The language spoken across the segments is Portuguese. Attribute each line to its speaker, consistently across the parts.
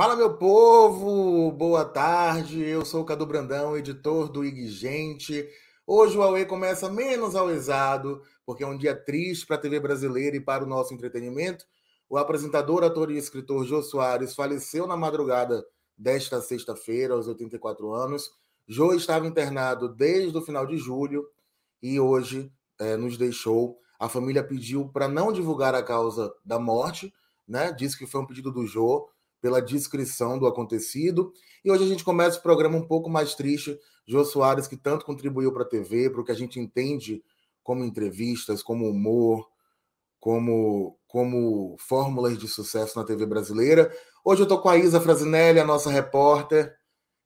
Speaker 1: Fala, meu povo! Boa tarde, eu sou o Cadu Brandão, editor do IG Gente. Hoje o Aue começa menos auezado, porque é um dia triste para a TV brasileira e para o nosso entretenimento. O apresentador, ator e escritor Jô Soares faleceu na madrugada desta sexta-feira, aos 84 anos. Jô estava internado desde o final de julho e hoje é, nos deixou. A família pediu para não divulgar a causa da morte, né? Disse que foi um pedido do Jô pela descrição do acontecido. E hoje a gente começa o programa um pouco mais triste. Jô Soares, que tanto contribuiu para a TV, para o que a gente entende como entrevistas, como humor, como, como fórmulas de sucesso na TV brasileira. Hoje eu estou com a Isa Frasinelli, a nossa repórter,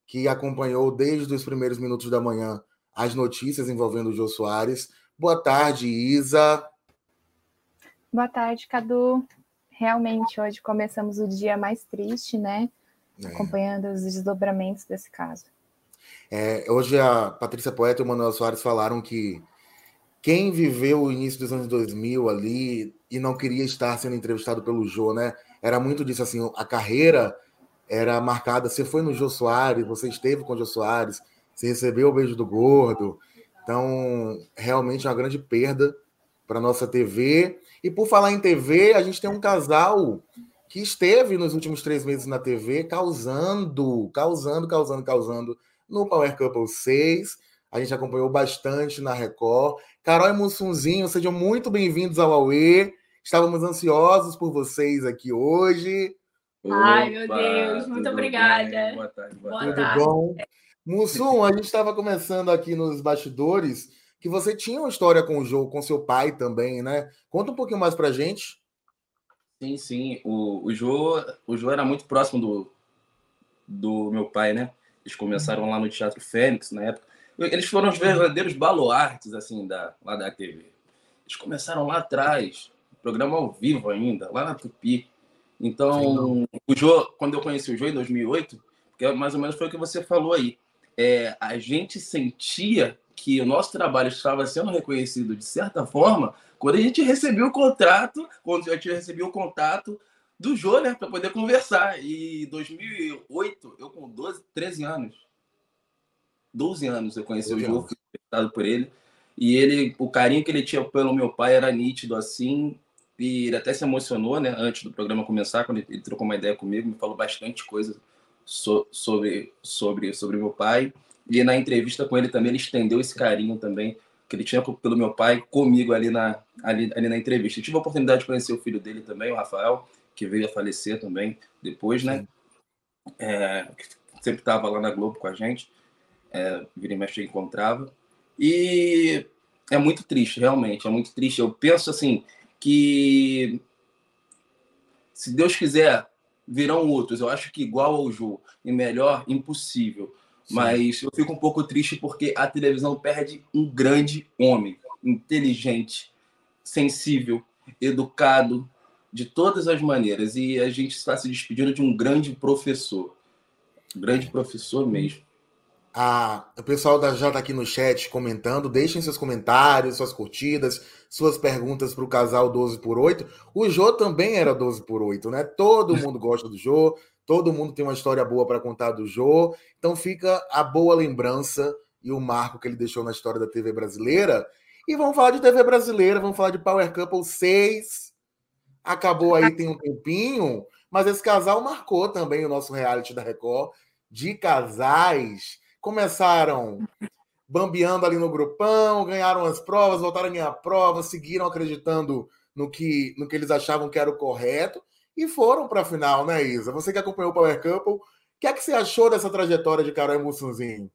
Speaker 1: que acompanhou desde os primeiros minutos da manhã as notícias envolvendo o Jô Soares. Boa tarde, Isa.
Speaker 2: Boa tarde, Cadu realmente hoje começamos o dia mais triste, né? É. Acompanhando os desdobramentos desse caso.
Speaker 1: É, hoje a Patrícia Poeta e o Manuel Soares falaram que quem viveu o início dos anos 2000 ali e não queria estar sendo entrevistado pelo Jô, né? Era muito disso assim, a carreira era marcada, você foi no Jô Soares, você esteve com o Jô Soares, você recebeu o beijo do gordo. Então, realmente é uma grande perda para nossa TV e por falar em TV, a gente tem um casal que esteve nos últimos três meses na TV causando, causando, causando, causando no Power Couple 6. A gente acompanhou bastante na Record. Carol e Mussunzinho, sejam muito bem-vindos ao Aue. Estávamos ansiosos por vocês aqui hoje.
Speaker 3: Ai, meu Deus, muito obrigada. Bem? Boa tarde, boa
Speaker 1: Tudo tarde. bom? Mussum, a gente estava começando aqui nos bastidores que você tinha uma história com o jogo, com seu pai também, né? Conta um pouquinho mais pra gente.
Speaker 4: Sim, sim. O, o, Jô, o Jô era muito próximo do, do meu pai, né? Eles começaram lá no Teatro Fênix, na época. Eles foram os verdadeiros baluartes, assim, da, lá da TV. Eles começaram lá atrás, programa ao vivo ainda, lá na Tupi. Então, o Jô, quando eu conheci o Jô em 2008, que é mais ou menos foi o que você falou aí, é, a gente sentia que o nosso trabalho estava sendo reconhecido de certa forma quando a gente recebeu o contrato, quando a gente recebeu o contato do Jô, né, para poder conversar. E em 2008, eu com 12, 13 anos, 12 anos eu conheci o Jô, fui entrevistado por ele. E ele, o carinho que ele tinha pelo meu pai era nítido assim. E ele até se emocionou, né, antes do programa começar, quando ele, trocou uma ideia comigo, me falou bastante coisa so, sobre sobre sobre meu pai. E na entrevista com ele também, ele estendeu esse carinho também que ele tinha pelo meu pai comigo ali na, ali, ali na entrevista. Eu tive a oportunidade de conhecer o filho dele também, o Rafael, que veio a falecer também depois, né? É, sempre estava lá na Globo com a gente, é, vira e mexe encontrava. E é muito triste, realmente, é muito triste. Eu penso assim que se Deus quiser, virão outros. Eu acho que igual ao Ju e melhor, impossível. Mas eu fico um pouco triste porque a televisão perde um grande homem, inteligente, sensível, educado, de todas as maneiras. E a gente está se despedindo de um grande professor. Um grande professor mesmo.
Speaker 1: Ah, o pessoal já está aqui no chat comentando. Deixem seus comentários, suas curtidas, suas perguntas para o casal 12 por 8. O Jô também era 12 por 8, né? Todo mundo gosta do Jô. Todo mundo tem uma história boa para contar do Jô. Então fica a boa lembrança e o marco que ele deixou na história da TV brasileira. E vamos falar de TV brasileira, vamos falar de Power Couple 6. Acabou aí tem um tempinho, mas esse casal marcou também o nosso reality da Record de casais. Começaram bambeando ali no grupão, ganharam as provas, voltaram a ganhar provas, seguiram acreditando no que, no que eles achavam que era o correto e foram para a final, né, Isa? Você que acompanhou o Power Couple, o que é que você achou dessa trajetória de Carol Mussunzinho?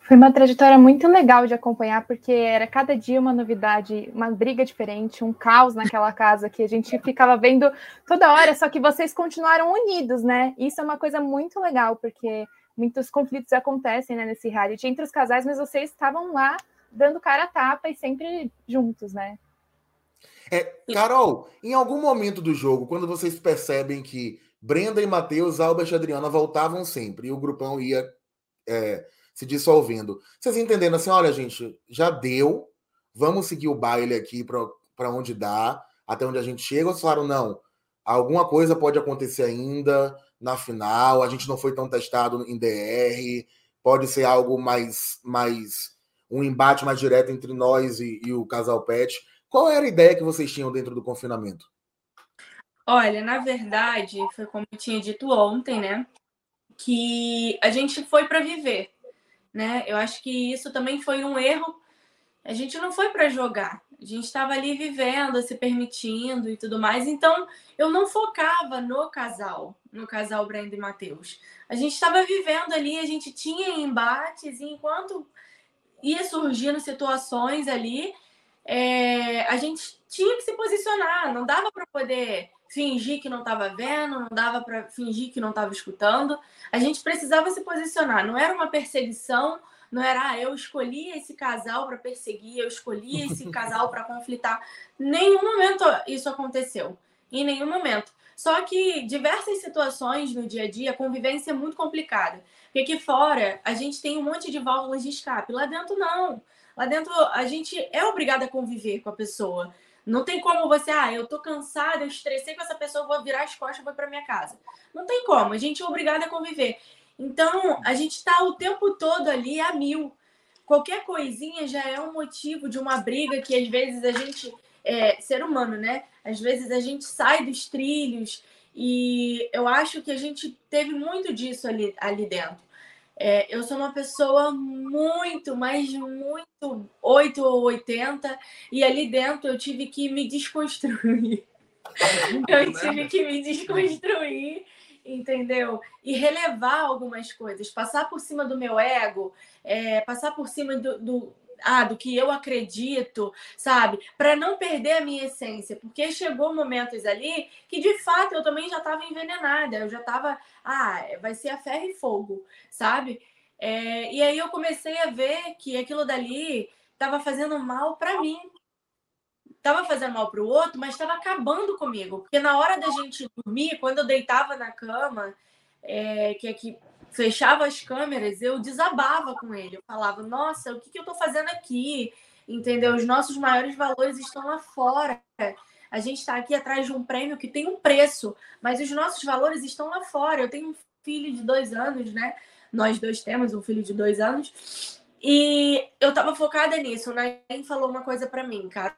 Speaker 2: Foi uma trajetória muito legal de acompanhar, porque era cada dia uma novidade, uma briga diferente, um caos naquela casa que a gente ficava vendo toda hora, só que vocês continuaram unidos, né? Isso é uma coisa muito legal, porque muitos conflitos acontecem né, nesse reality entre os casais, mas vocês estavam lá dando cara a tapa e sempre juntos, né?
Speaker 1: É, Carol, em algum momento do jogo, quando vocês percebem que Brenda e Matheus, Albert e Adriana voltavam sempre e o grupão ia é, se dissolvendo, vocês entendendo assim, olha, gente, já deu, vamos seguir o baile aqui para onde dá, até onde a gente chega, ou vocês falaram, não, alguma coisa pode acontecer ainda, na final, a gente não foi tão testado em DR, pode ser algo mais, mais um embate mais direto entre nós e, e o casal Pet. Qual era a ideia que vocês tinham dentro do confinamento?
Speaker 3: Olha, na verdade, foi como eu tinha dito ontem, né? Que a gente foi para viver, né? Eu acho que isso também foi um erro. A gente não foi para jogar. A gente estava ali vivendo, se permitindo e tudo mais. Então, eu não focava no casal, no casal Brenda e Matheus. A gente estava vivendo ali, a gente tinha embates, e enquanto ia surgindo situações ali, é, a gente tinha que se posicionar. Não dava para poder fingir que não estava vendo, não dava para fingir que não estava escutando. A gente precisava se posicionar. Não era uma perseguição não era, ah, eu escolhi esse casal para perseguir, eu escolhi esse casal para conflitar. Nenhum momento isso aconteceu. Em nenhum momento. Só que diversas situações no dia a dia, a convivência é muito complicada. Porque aqui fora a gente tem um monte de válvulas de escape. Lá dentro, não. Lá dentro a gente é obrigada a conviver com a pessoa. Não tem como você, ah, eu tô cansada, eu estressei com essa pessoa, vou virar as costas e vou para minha casa. Não tem como, a gente é obrigada a conviver. Então, a gente está o tempo todo ali a mil. Qualquer coisinha já é um motivo de uma briga que às vezes a gente, é, ser humano, né? Às vezes a gente sai dos trilhos e eu acho que a gente teve muito disso ali, ali dentro. É, eu sou uma pessoa muito, mas muito 8 ou 80, e ali dentro eu tive que me desconstruir. Eu tive que me desconstruir entendeu? E relevar algumas coisas, passar por cima do meu ego, é, passar por cima do, do, ah, do que eu acredito, sabe? Para não perder a minha essência, porque chegou momentos ali que de fato eu também já estava envenenada, eu já estava, ah, vai ser a ferro e fogo, sabe? É, e aí eu comecei a ver que aquilo dali estava fazendo mal para mim, estava fazendo mal para o outro, mas estava acabando comigo. Porque na hora da gente dormir, quando eu deitava na cama, é, que aqui fechava as câmeras, eu desabava com ele. Eu falava, nossa, o que, que eu estou fazendo aqui? Entendeu? Os nossos maiores valores estão lá fora. A gente está aqui atrás de um prêmio que tem um preço, mas os nossos valores estão lá fora. Eu tenho um filho de dois anos, né? Nós dois temos um filho de dois anos. E eu estava focada nisso. O Naim falou uma coisa para mim, cara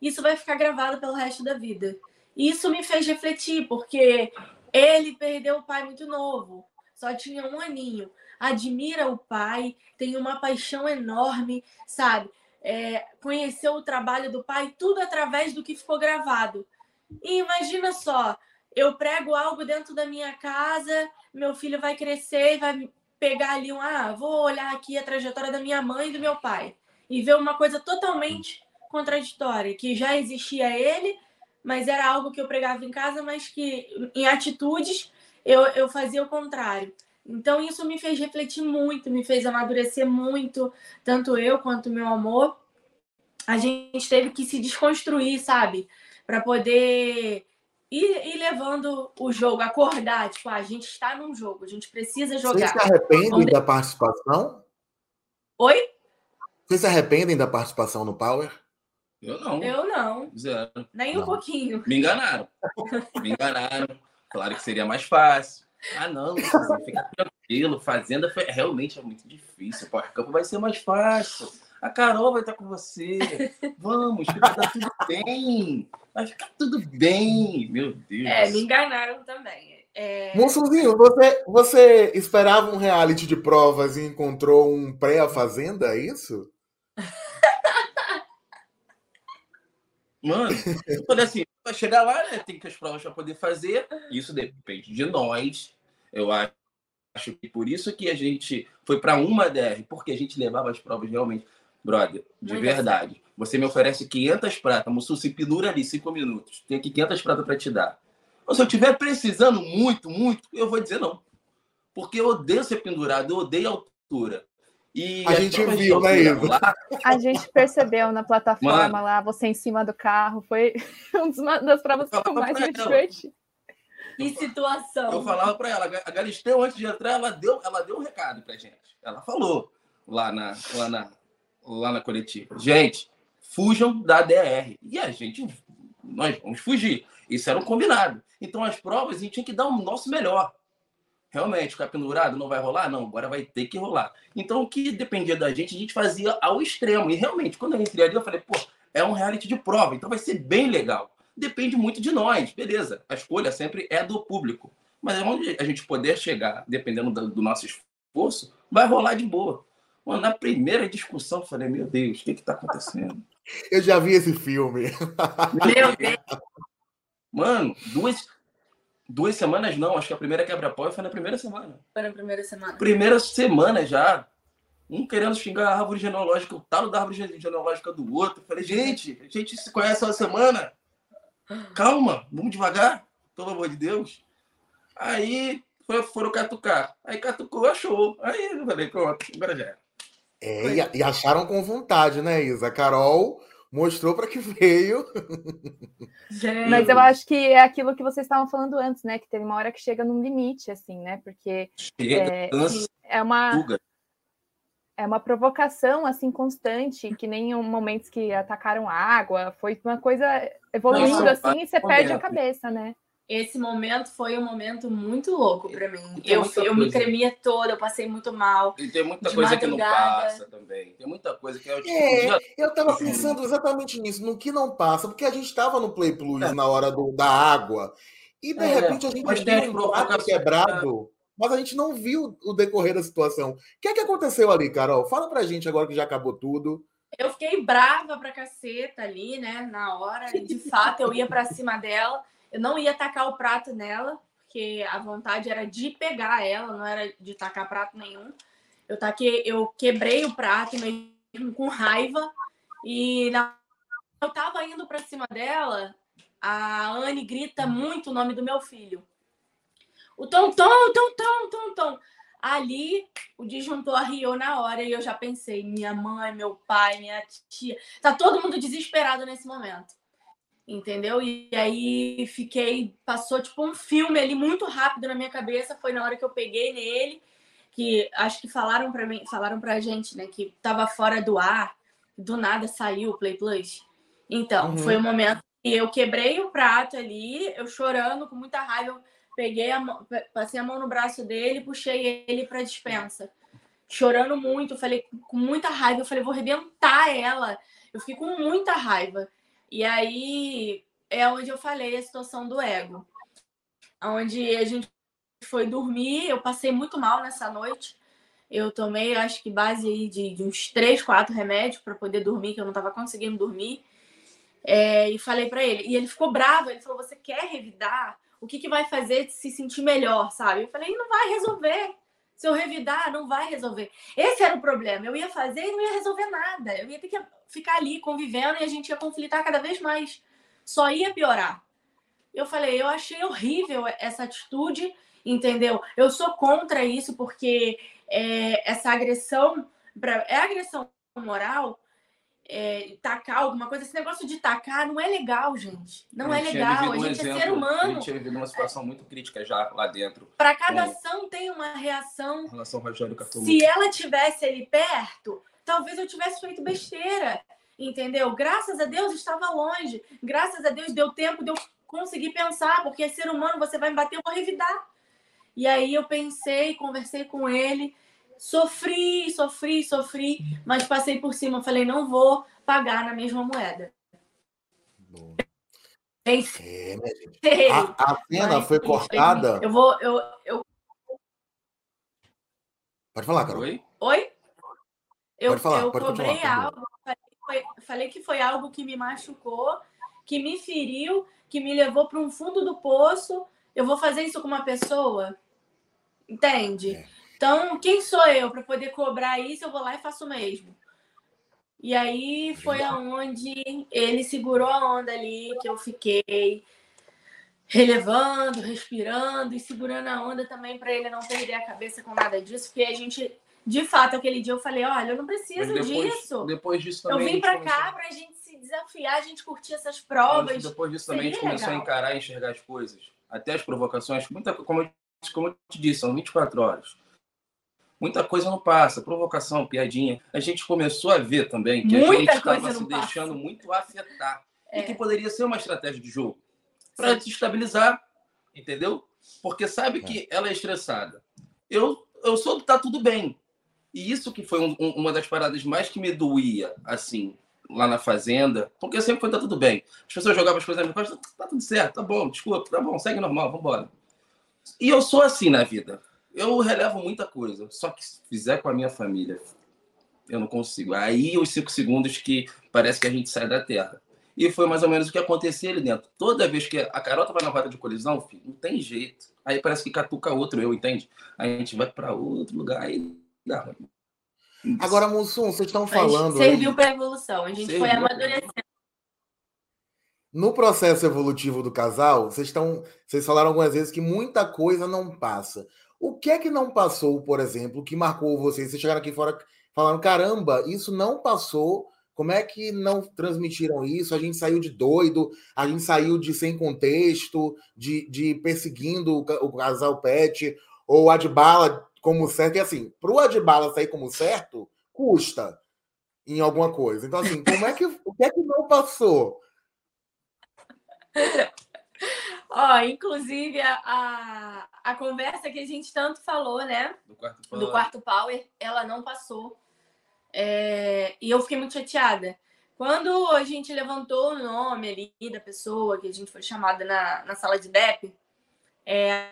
Speaker 3: isso vai ficar gravado pelo resto da vida. Isso me fez refletir, porque ele perdeu o pai muito novo, só tinha um aninho. Admira o pai, tem uma paixão enorme, sabe? É, conheceu o trabalho do pai, tudo através do que ficou gravado. E imagina só, eu prego algo dentro da minha casa, meu filho vai crescer e vai pegar ali um, ah, vou olhar aqui a trajetória da minha mãe e do meu pai e ver uma coisa totalmente contraditória, que já existia ele, mas era algo que eu pregava em casa, mas que em atitudes eu, eu fazia o contrário. Então isso me fez refletir muito, me fez amadurecer muito, tanto eu quanto meu amor. A gente teve que se desconstruir, sabe? Para poder ir, ir, levando o jogo, acordar. Tipo, ah, a gente está num jogo, a gente precisa jogar.
Speaker 1: Vocês se arrependem da participação?
Speaker 3: Oi?
Speaker 1: Vocês se arrependem da participação no Power?
Speaker 4: Eu não.
Speaker 3: Eu não.
Speaker 4: Zero.
Speaker 3: Nem
Speaker 4: não.
Speaker 3: um pouquinho.
Speaker 4: Me enganaram. Me enganaram. Claro que seria mais fácil. Ah, não, fica tranquilo. Fazenda foi... realmente é muito difícil. O campo vai ser mais fácil. A Carol vai estar com você. Vamos, vai estar tudo bem. Vai ficar tudo bem. Meu Deus.
Speaker 3: É, me enganaram também. É...
Speaker 1: Monsuzinho, você, você esperava um reality de provas e encontrou um pré-fazenda, é isso?
Speaker 4: Mano, eu falei assim, vai chegar lá, né? Tem que as provas para poder fazer. Isso depende de nós. Eu acho que por isso que a gente foi para uma DR, porque a gente levava as provas realmente. Brother, de verdade. Certo. Você me oferece 500 pratas, Mussu, se pendura ali 5 minutos. Tem aqui 500 pratas para te dar. Ou se eu estiver precisando muito, muito, eu vou dizer não. Porque eu odeio ser pendurado, eu odeio altura.
Speaker 1: E a gente viu, né, Ivo?
Speaker 2: A gente percebeu na plataforma Mano, lá, você em cima do carro. Foi uma das provas que eu mais me diverti.
Speaker 3: Que situação.
Speaker 4: Eu falava para ela, a Galisteu, antes de entrar, ela deu, ela deu um recado pra gente. Ela falou lá na, lá na, lá na coletiva. Gente, fujam da DR. E a gente nós vamos fugir. Isso era um combinado. Então, as provas, a gente tinha que dar o nosso melhor. Realmente, ficar pendurado não vai rolar? Não, agora vai ter que rolar. Então, o que dependia da gente, a gente fazia ao extremo. E realmente, quando eu entrei ali, eu falei, pô, é um reality de prova, então vai ser bem legal. Depende muito de nós, beleza. A escolha sempre é do público. Mas onde a gente puder chegar, dependendo do nosso esforço, vai rolar de boa. Mano, na primeira discussão, eu falei, meu Deus, o que está acontecendo?
Speaker 1: Eu já vi esse filme.
Speaker 3: Meu Deus.
Speaker 4: Mano, duas, duas semanas não, acho que a primeira quebra-pau foi na primeira semana.
Speaker 3: Foi na primeira semana.
Speaker 4: Primeira semana já. Um querendo xingar a árvore genealógica, o talo da árvore genealógica do outro. falei, gente, a gente se conhece há uma semana. Calma, vamos devagar, pelo amor de Deus. Aí foram catucar. Aí catucou, achou. Aí eu falei, pronto, agora já era.
Speaker 1: É, e, acharam com vontade, né, Isa? A Carol mostrou para que veio.
Speaker 2: Gente. Mas eu acho que é aquilo que vocês estavam falando antes, né? Que tem uma hora que chega num limite, assim, né? Porque chega, é, é uma é uma provocação assim constante, que nem momentos que atacaram água, foi uma coisa evoluindo Não, assim e você perde a cabeça, né?
Speaker 3: Esse momento foi um momento muito louco para mim. Eu, eu me tremia toda, eu passei muito mal.
Speaker 4: E tem muita coisa madrugada. que não passa também. Tem muita coisa que é o tipo
Speaker 1: é, Eu tava pensando exatamente nisso, no que não passa, porque a gente estava no Play Plus é. na hora do, da água. E de é, repente a gente viu um prato quebrado, mas a gente não viu o decorrer da situação. O que é que aconteceu ali, Carol? Fala pra gente agora que já acabou tudo.
Speaker 3: Eu fiquei brava pra caceta ali, né? Na hora. De fato, eu ia pra cima dela. Eu não ia tacar o prato nela, porque a vontade era de pegar ela, não era de tacar prato nenhum. Eu taquei, eu quebrei o prato mesmo com raiva e na... eu tava indo para cima dela, a Anne grita muito o nome do meu filho. O Tom Tom, Tom Tom, Tom Tom. Ali o disjuntor arriou na hora e eu já pensei, minha mãe, meu pai, minha tia, tá todo mundo desesperado nesse momento entendeu? E aí fiquei, passou tipo um filme ali muito rápido na minha cabeça, foi na hora que eu peguei nele, que acho que falaram para mim, falaram pra gente, né, que tava fora do ar, do nada saiu o Play Plus. Então, uhum. foi o momento que eu quebrei o prato ali, eu chorando com muita raiva, eu peguei a mão, passei a mão no braço dele, puxei ele para dispensa. Chorando muito, falei com muita raiva, eu falei, vou arrebentar ela. Eu fiquei com muita raiva. E aí é onde eu falei a situação do ego. Onde a gente foi dormir, eu passei muito mal nessa noite. Eu tomei, acho que base aí de, de uns três, quatro remédios para poder dormir, que eu não estava conseguindo dormir. É, e falei para ele. E ele ficou bravo. Ele falou: Você quer revidar? O que, que vai fazer se sentir melhor, sabe? Eu falei: Não vai resolver. Se eu revidar, não vai resolver. Esse era o problema. Eu ia fazer e não ia resolver nada. Eu ia ter que ficar ali convivendo e a gente ia conflitar cada vez mais. Só ia piorar. Eu falei, eu achei horrível essa atitude, entendeu? Eu sou contra isso porque é, essa agressão, pra, é agressão moral, é, tacar alguma coisa. Esse negócio de tacar não é legal, gente. Não é legal. A gente exemplo, é ser humano. A
Speaker 4: gente tinha vivido uma situação muito crítica já lá dentro.
Speaker 3: Para cada ação tem uma reação.
Speaker 4: Relação Rogério
Speaker 3: Se ela tivesse ali perto, talvez eu tivesse feito besteira. Entendeu? Graças a Deus estava longe. Graças a Deus deu tempo de eu conseguir pensar, porque ser humano, você vai me bater, eu vou revidar. E aí eu pensei, conversei com ele. Sofri, sofri, sofri, mas passei por cima. Falei, não vou pagar na mesma moeda.
Speaker 1: Bom. É, a, a cena mas, foi cortada.
Speaker 3: Eu vou. Eu, eu...
Speaker 1: Pode falar, Carol.
Speaker 3: Oi? Oi? Eu, pode falar, eu pode cobrei algo. Falei, falei que foi algo que me machucou, que me feriu, que me levou para um fundo do poço. Eu vou fazer isso com uma pessoa? Entende? É. Então, quem sou eu para poder cobrar isso? Eu vou lá e faço o mesmo. E aí foi aonde ele segurou a onda ali, que eu fiquei relevando, respirando e segurando a onda também para ele não perder a cabeça com nada disso, porque a gente, de fato, aquele dia eu falei, olha, eu não preciso depois,
Speaker 4: disso. Depois disso também.
Speaker 3: Eu vim para cá para a gente se desafiar, a gente curtir essas provas.
Speaker 4: Depois disso também a gente começou legal. a encarar e enxergar as coisas, até as provocações, muita, como, como eu te disse, são 24 horas muita coisa não passa, provocação, piadinha. A gente começou a ver também que muita a gente estava se passa. deixando muito afetar. é. e que poderia ser uma estratégia de jogo para estabilizar, entendeu? Porque sabe é. que ela é estressada. Eu, eu sou do tá tudo bem. E isso que foi um, um, uma das paradas mais que me doía, assim, lá na fazenda, porque sempre foi tá tudo bem. As pessoas jogavam as coisas na minha costa, tá tudo certo, tá bom, desculpa, tá bom, segue normal, vambora. E eu sou assim na vida. Eu relevo muita coisa. Só que se fizer com a minha família, eu não consigo. Aí os cinco segundos que parece que a gente sai da terra. E foi mais ou menos o que acontecia ali dentro. Toda vez que a Carol tava na rota de colisão, filho, não tem jeito. Aí parece que catuca outro eu, entende? Aí a gente vai para outro lugar e dá.
Speaker 1: Agora, Mussum, vocês estão falando.
Speaker 3: Serviu para evolução. A gente serviu. foi amadurecendo.
Speaker 1: No processo evolutivo do casal, vocês estão, vocês falaram algumas vezes que muita coisa não passa. O que é que não passou, por exemplo, que marcou vocês? Vocês chegaram aqui fora falando, caramba, isso não passou. Como é que não transmitiram isso? A gente saiu de doido, a gente saiu de sem contexto, de, de perseguindo o, casal pet, ou o Adbala como certo. E assim, para o Adbala sair como certo, custa em alguma coisa. Então, assim, como é que o que é que não passou?
Speaker 3: Ó, inclusive a, a, a, conversa que a gente tanto falou, né?
Speaker 4: Do quarto
Speaker 3: power, do quarto power ela não passou. É, e eu fiquei muito chateada. Quando a gente levantou o nome ali da pessoa que a gente foi chamada na, na sala de DEP, é,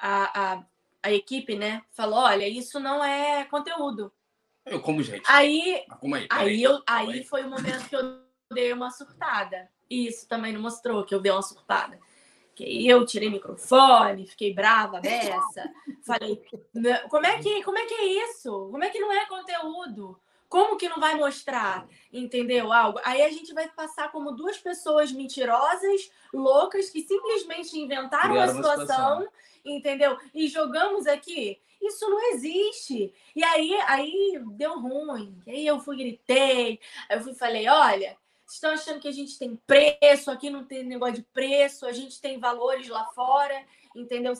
Speaker 3: a, a, a equipe, né, falou: olha, isso não é conteúdo.
Speaker 4: Eu como gente.
Speaker 3: Aí, aí, aí, eu, aí foi o momento que eu dei uma surtada. Isso também não mostrou que eu dei uma surtada. Que eu tirei microfone, fiquei brava dessa. Falei, como é que como é que é isso? Como é que não é conteúdo? Como que não vai mostrar? Entendeu? Algo. Aí a gente vai passar como duas pessoas mentirosas, loucas, que simplesmente inventaram uma situação, situação, entendeu? E jogamos aqui. Isso não existe. E aí, aí deu ruim. Aí eu fui, gritei. Aí eu fui falei: olha, estão achando que a gente tem preço, aqui não tem negócio de preço, a gente tem valores lá fora, entendeu?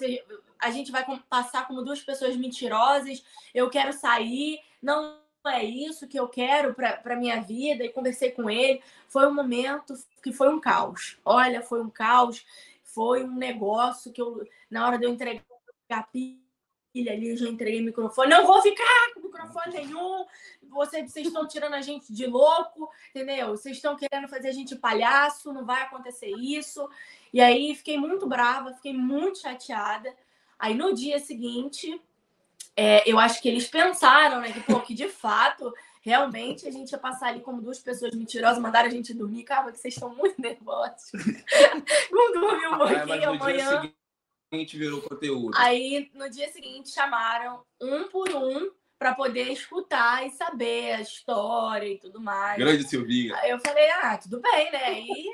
Speaker 3: A gente vai passar como duas pessoas mentirosas, eu quero sair, não é isso que eu quero para minha vida, e conversei com ele. Foi um momento que foi um caos. Olha, foi um caos, foi um negócio que eu, na hora de eu entregar ali, eu já entreguei o microfone. Não vou ficar com microfone nenhum. Vocês, vocês estão tirando a gente de louco, entendeu? Vocês estão querendo fazer a gente palhaço, não vai acontecer isso. E aí fiquei muito brava, fiquei muito chateada. Aí no dia seguinte, é, eu acho que eles pensaram, né, que, pô, que de fato, realmente a gente ia passar ali como duas pessoas mentirosas, mandaram a gente dormir. Cara, que vocês estão muito nervosos. Vamos dormir um pouquinho é, amanhã
Speaker 4: gente virou conteúdo.
Speaker 3: Aí, no dia seguinte, chamaram um por um para poder escutar e saber a história e tudo mais.
Speaker 4: Grande Silvinha.
Speaker 3: Aí eu falei, ah, tudo bem, né? E...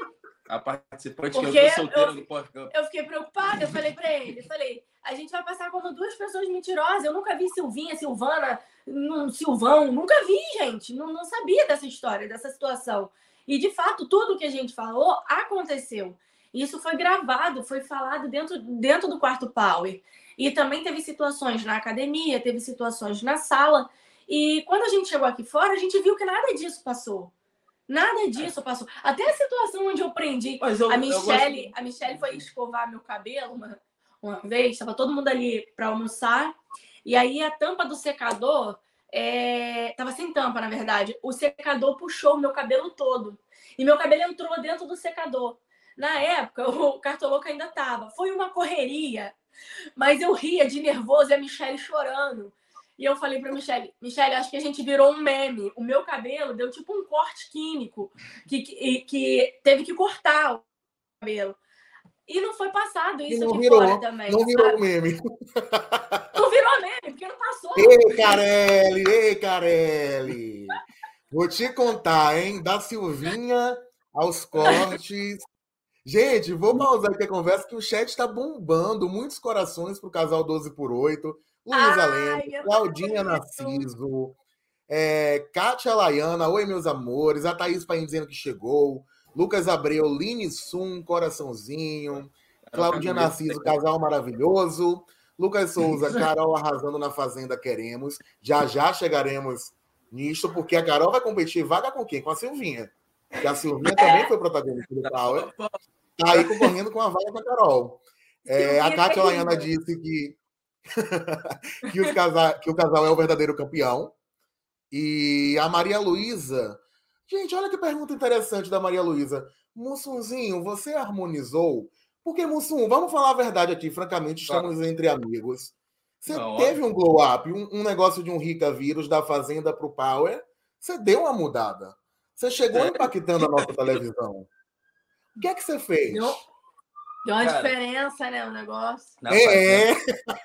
Speaker 4: A participante Porque que eu solteira do pós-campo.
Speaker 3: Eu fiquei preocupada, eu falei para ele, eu falei, a gente vai passar como duas pessoas mentirosas. Eu nunca vi Silvinha, Silvana, um Silvão, nunca vi, gente. Não, não sabia dessa história, dessa situação. E, de fato, tudo que a gente falou aconteceu. Isso foi gravado, foi falado dentro, dentro do quarto Power. E também teve situações na academia, teve situações na sala. E quando a gente chegou aqui fora, a gente viu que nada disso passou. Nada disso passou. Até a situação onde eu prendi. Eu, a Michelle, gosto... a Michelle foi escovar meu cabelo uma, uma vez, estava todo mundo ali para almoçar. E aí a tampa do secador é... tava sem tampa, na verdade. O secador puxou o meu cabelo todo. E meu cabelo entrou dentro do secador. Na época, o cartoloco ainda tava. Foi uma correria, mas eu ria de nervoso e a Michelle chorando. E eu falei para Michelle, Michelle, acho que a gente virou um meme. O meu cabelo deu tipo um corte químico que, que, que teve que cortar o cabelo. E não foi passado isso aqui virou, fora também.
Speaker 1: Não virou sabe? meme.
Speaker 3: Não virou meme, porque não passou.
Speaker 1: Ei, Carelli, ei, Carelli. Vou te contar, hein? Da Silvinha aos cortes, Gente, vou pausar aqui a conversa que o chat está bombando. Muitos corações para o casal 12 por 8 Luísa Lemos, Claudinha Narciso, é, Kátia Laiana, Oi, meus amores. A Thaís Paim dizendo que chegou. Lucas Abreu, Line Sum, coraçãozinho. Claudinha Narciso, casal maravilhoso. Lucas Souza, Carol arrasando na Fazenda Queremos. Já já chegaremos nisto, porque a Carol vai competir vaga com quem? Com a Silvinha. Que a Silvinha também foi protagonista do Power. Tá aí concorrendo com a vaga da Carol. É, a Kátia Laiana disse que, que, os casa, que o casal é o verdadeiro campeão. E a Maria Luísa. Gente, olha que pergunta interessante da Maria Luísa. Mussunzinho, você harmonizou? Porque, Mussum, vamos falar a verdade aqui, francamente, estamos entre amigos. Você Não, teve um glow up, um, um, negócio de um rica vírus da Fazenda para o Power. Você deu uma mudada. Você chegou é. impactando a nossa televisão. O que é que você fez?
Speaker 3: Deu, deu uma Cara, diferença, né? O negócio.
Speaker 1: Na é.
Speaker 4: Fazenda,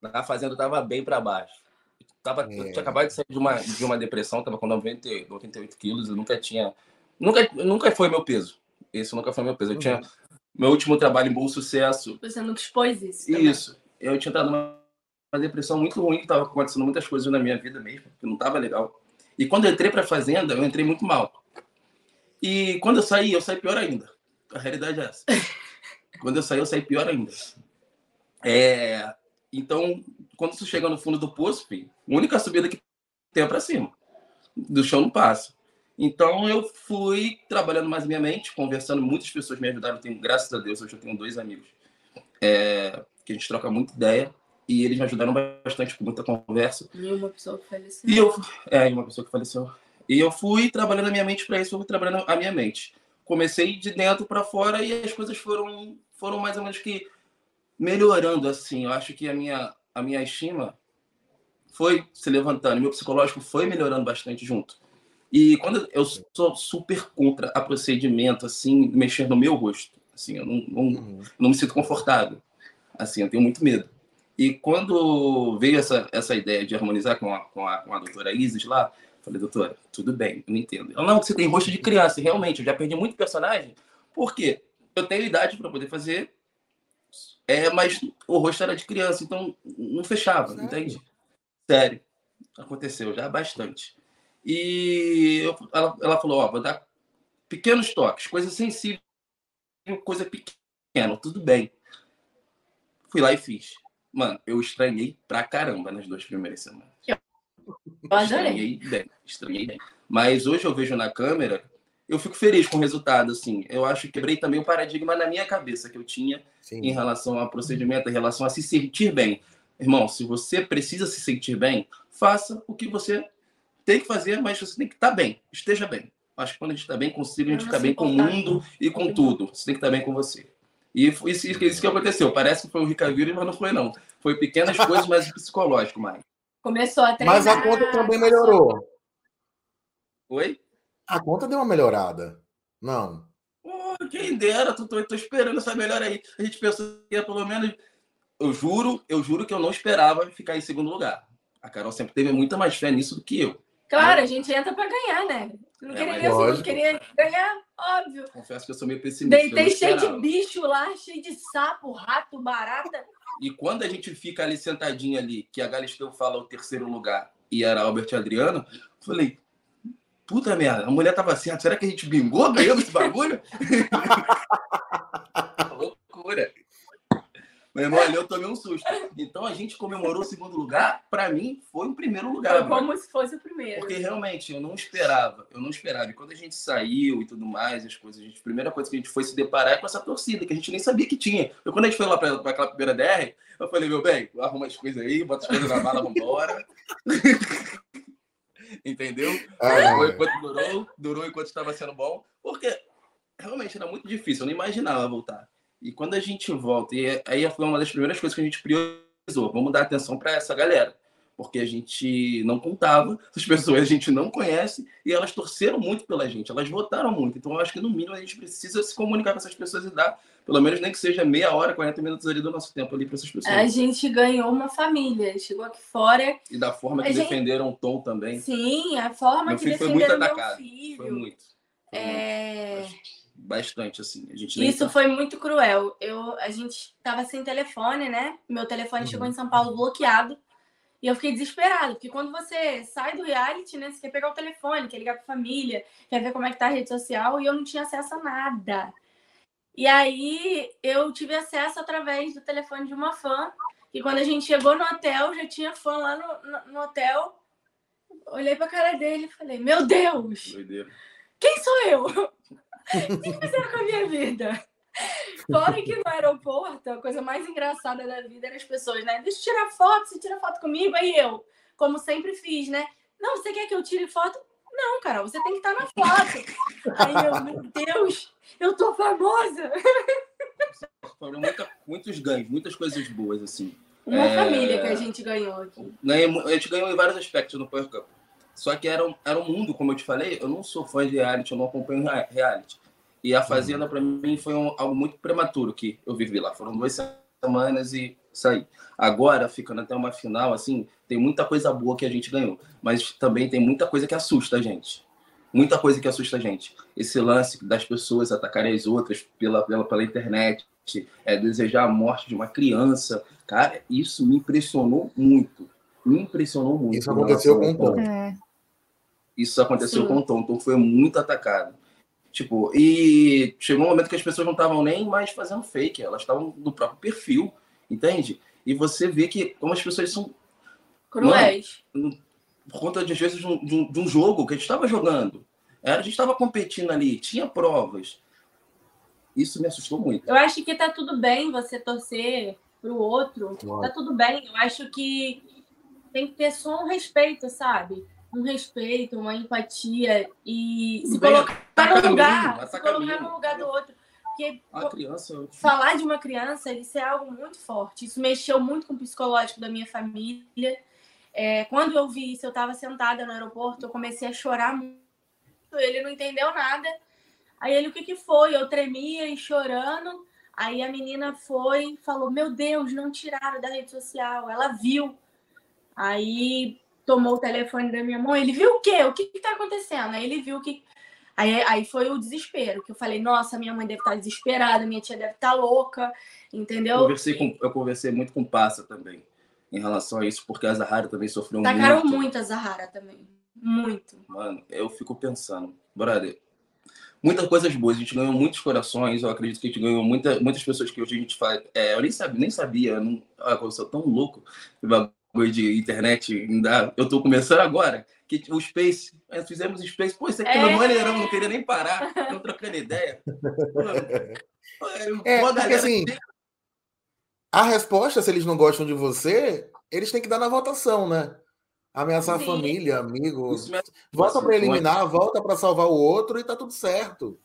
Speaker 4: na Fazenda eu tava bem para baixo. Tava, é. Eu tinha acabado de sair de uma, de uma depressão, tava com 90, 98 quilos, eu nunca tinha. Nunca, nunca foi meu peso. Esse nunca foi meu peso. Eu uhum. tinha. Meu último trabalho em Bom Sucesso.
Speaker 3: Você nunca expôs isso.
Speaker 4: Também. Isso. Eu tinha entrado numa depressão muito ruim, que tava acontecendo muitas coisas na minha vida mesmo, que não tava legal. E quando eu entrei para a Fazenda, eu entrei muito mal. E quando eu saí, eu saí pior ainda. A realidade é essa. quando eu saí, eu saí pior ainda. É... Então, quando você chega no fundo do poço, filho, a única subida que tem é para cima. Do chão não passa. Então, eu fui trabalhando mais minha mente, conversando. Muitas pessoas me ajudaram. Tenho, graças a Deus, hoje eu tenho dois amigos é... que a gente troca muita ideia e eles me ajudaram bastante com muita conversa.
Speaker 3: E uma pessoa que faleceu. E eu,
Speaker 4: é, uma pessoa que faleceu. E eu fui trabalhando a minha mente para isso, eu fui trabalhando a minha mente. Comecei de dentro para fora e as coisas foram foram mais ou menos que melhorando assim. Eu acho que a minha a minha estima foi se levantando, meu psicológico foi melhorando bastante junto. E quando eu sou super contra a procedimento assim, mexer no meu rosto, assim, eu não, não, uhum. não me sinto confortável. Assim, eu tenho muito medo. E quando veio essa, essa ideia de harmonizar com a, com, a, com a doutora Isis lá, falei, doutora, tudo bem, eu não entendo. Ela, não, você tem rosto de criança. realmente, eu já perdi muito personagem. Por quê? Eu tenho idade para poder fazer, é, mas o rosto era de criança, então não fechava, Sério? entende? Sério. Aconteceu já bastante. E eu, ela, ela falou, ó, vou dar pequenos toques, coisa sensível, coisa pequena, tudo bem. Fui lá e fiz. Mano, eu estranhei pra caramba nas duas primeiras semanas. Eu estranhei bem, estranhei bem. Mas hoje eu vejo na câmera, eu fico feliz com o resultado, assim. Eu acho que quebrei também o paradigma na minha cabeça que eu tinha Sim. em relação ao procedimento, em relação a se sentir bem. Irmão, se você precisa se sentir bem, faça o que você tem que fazer, mas você tem que estar bem, esteja bem. Acho que quando a gente está bem consigo, a gente fica bem com o mundo e com tudo. Você tem que estar bem com você. E foi isso, isso que aconteceu. Parece que foi o Ricaviro, mas não foi, não. Foi pequenas coisas, mas psicológico, mais.
Speaker 3: Começou a treinar.
Speaker 1: Mas a conta também melhorou.
Speaker 4: Oi?
Speaker 1: A conta deu uma melhorada. Não.
Speaker 4: Oh, quem dera, tô, tô, tô, esperando essa melhora aí. A gente pensou que ia pelo menos. Eu juro, eu juro que eu não esperava ficar em segundo lugar. A Carol sempre teve muita mais fé nisso do que eu.
Speaker 3: Claro, a gente entra para ganhar, né? Não, é, queria, assim, não queria ganhar, óbvio.
Speaker 4: Confesso que eu sou meio pessimista.
Speaker 3: Deitei cheio de bicho lá, cheio de sapo, rato, barata.
Speaker 4: E quando a gente fica ali sentadinho ali, que a Galisteu fala o terceiro lugar e era Albert Adriano, falei, puta merda, a mulher tava certa, será que a gente bingou, ganhamos esse bagulho? Loucura. Meu irmão, ali eu tomei um susto. Então a gente comemorou o segundo lugar, para mim foi o primeiro lugar.
Speaker 3: Foi como se fosse o primeiro.
Speaker 4: Porque realmente eu não esperava, eu não esperava. E quando a gente saiu e tudo mais, as coisas, a, gente, a primeira coisa que a gente foi se deparar é com essa torcida, que a gente nem sabia que tinha. Eu, quando a gente foi lá para aquela primeira DR, eu falei, meu bem, arruma as coisas aí, bota as coisas na mala, vambora. Entendeu? Ah, foi enquanto durou, durou enquanto estava sendo bom, porque realmente era muito difícil, eu não imaginava voltar. E quando a gente volta, e aí foi uma das primeiras coisas que a gente priorizou, vamos dar atenção para essa galera, porque a gente não contava, essas pessoas a gente não conhece e elas torceram muito pela gente, elas votaram muito. Então eu acho que no mínimo a gente precisa se comunicar com essas pessoas e dar, pelo menos nem que seja meia hora, 40 minutos ali do nosso tempo ali para essas pessoas.
Speaker 3: A gente ganhou uma família, chegou aqui fora.
Speaker 4: E da forma que gente... defenderam o Tom também.
Speaker 3: Sim, a forma
Speaker 4: meu
Speaker 3: que defenderam
Speaker 4: foi muito atacado.
Speaker 3: meu filho.
Speaker 4: Foi muito. Foi
Speaker 3: é...
Speaker 4: muito bastante, assim. A gente
Speaker 3: Isso tá... foi muito cruel. Eu, a gente tava sem telefone, né? Meu telefone uhum. chegou em São Paulo bloqueado. E eu fiquei desesperado, porque quando você sai do reality, né? Você quer pegar o telefone, quer ligar pra família, quer ver como é que tá a rede social, e eu não tinha acesso a nada. E aí eu tive acesso através do telefone de uma fã. E quando a gente chegou no hotel, já tinha fã lá no, no, no hotel. Olhei pra cara dele e falei, meu Deus!
Speaker 4: Doideira.
Speaker 3: Quem sou eu? O que fizeram com a minha vida? Fora que no aeroporto, a coisa mais engraçada da vida era as pessoas, né? Deixa eu tirar foto, você tira foto comigo, aí eu, como sempre fiz, né? Não, você quer que eu tire foto? Não, cara, você tem que estar na foto. Aí eu, meu Deus, eu tô famosa.
Speaker 4: Foram muita, muitos ganhos, muitas coisas boas, assim.
Speaker 3: Uma é... família que a gente ganhou aqui.
Speaker 4: a gente ganhou em vários aspectos no Power Cup. Só que era um, era um mundo, como eu te falei, eu não sou fã de reality, eu não acompanho reality. E a Fazenda, para mim, foi um, algo muito prematuro que eu vivi lá. Foram duas semanas e saí. Agora, ficando até uma final, assim, tem muita coisa boa que a gente ganhou. Mas também tem muita coisa que assusta a gente. Muita coisa que assusta a gente. Esse lance das pessoas atacarem as outras pela, pela, pela internet, é, desejar a morte de uma criança. Cara, isso me impressionou muito. Me impressionou muito.
Speaker 1: Isso aconteceu com o Tom.
Speaker 4: É. Isso aconteceu Sim. com o Tom. Tom foi muito atacado. Tipo, e chegou um momento que as pessoas não estavam nem mais fazendo fake, elas estavam no próprio perfil, entende? E você vê que como as pessoas são
Speaker 3: cruéis.
Speaker 4: Mano, por conta de, às vezes, de um, de um jogo que a gente estava jogando. A gente estava competindo ali, tinha provas. Isso me assustou muito.
Speaker 3: Eu acho que tá tudo bem você torcer pro outro. Claro. Tá tudo bem. Eu acho que tem que ter só um respeito, sabe? Um respeito, uma empatia e se bem, colocar no lugar, se colocar no lugar do outro. Porque
Speaker 4: a criança...
Speaker 3: falar de uma criança, isso é algo muito forte. Isso mexeu muito com o psicológico da minha família. É, quando eu vi isso, eu estava sentada no aeroporto, eu comecei a chorar muito. Ele não entendeu nada. Aí ele, o que, que foi? Eu tremia e chorando. Aí a menina foi e falou: Meu Deus, não tiraram da rede social. Ela viu. Aí tomou o telefone da minha mãe. Ele viu o quê? O que está acontecendo? Aí ele viu que. Aí, aí foi o desespero, que eu falei, nossa, minha mãe deve estar tá desesperada, minha tia deve estar tá louca, entendeu?
Speaker 4: Eu conversei, com, eu conversei muito com o Passa também em relação a isso, porque a Zahara também sofreu
Speaker 3: Tacaram
Speaker 4: muito.
Speaker 3: muito a Zahara também. Muito.
Speaker 4: Mano, eu fico pensando, brother, muitas coisas boas. A gente ganhou muitos corações. Eu acredito que a gente ganhou muita, muitas pessoas que hoje a gente faz. É, eu nem sabia, nem sabia. Eu, não, ah, eu sou tão louco de internet. Ainda, eu tô começando agora. Que o Space, nós fizemos o Space. Pô, isso aqui é, é maneirão, não queria nem parar. Não trocando ideia.
Speaker 1: é, porque assim. A resposta, se eles não gostam de você, eles têm que dar na votação, né? Ameaçar Sim. a família, amigos. Volta para eliminar, volta para salvar o outro e tá tudo certo.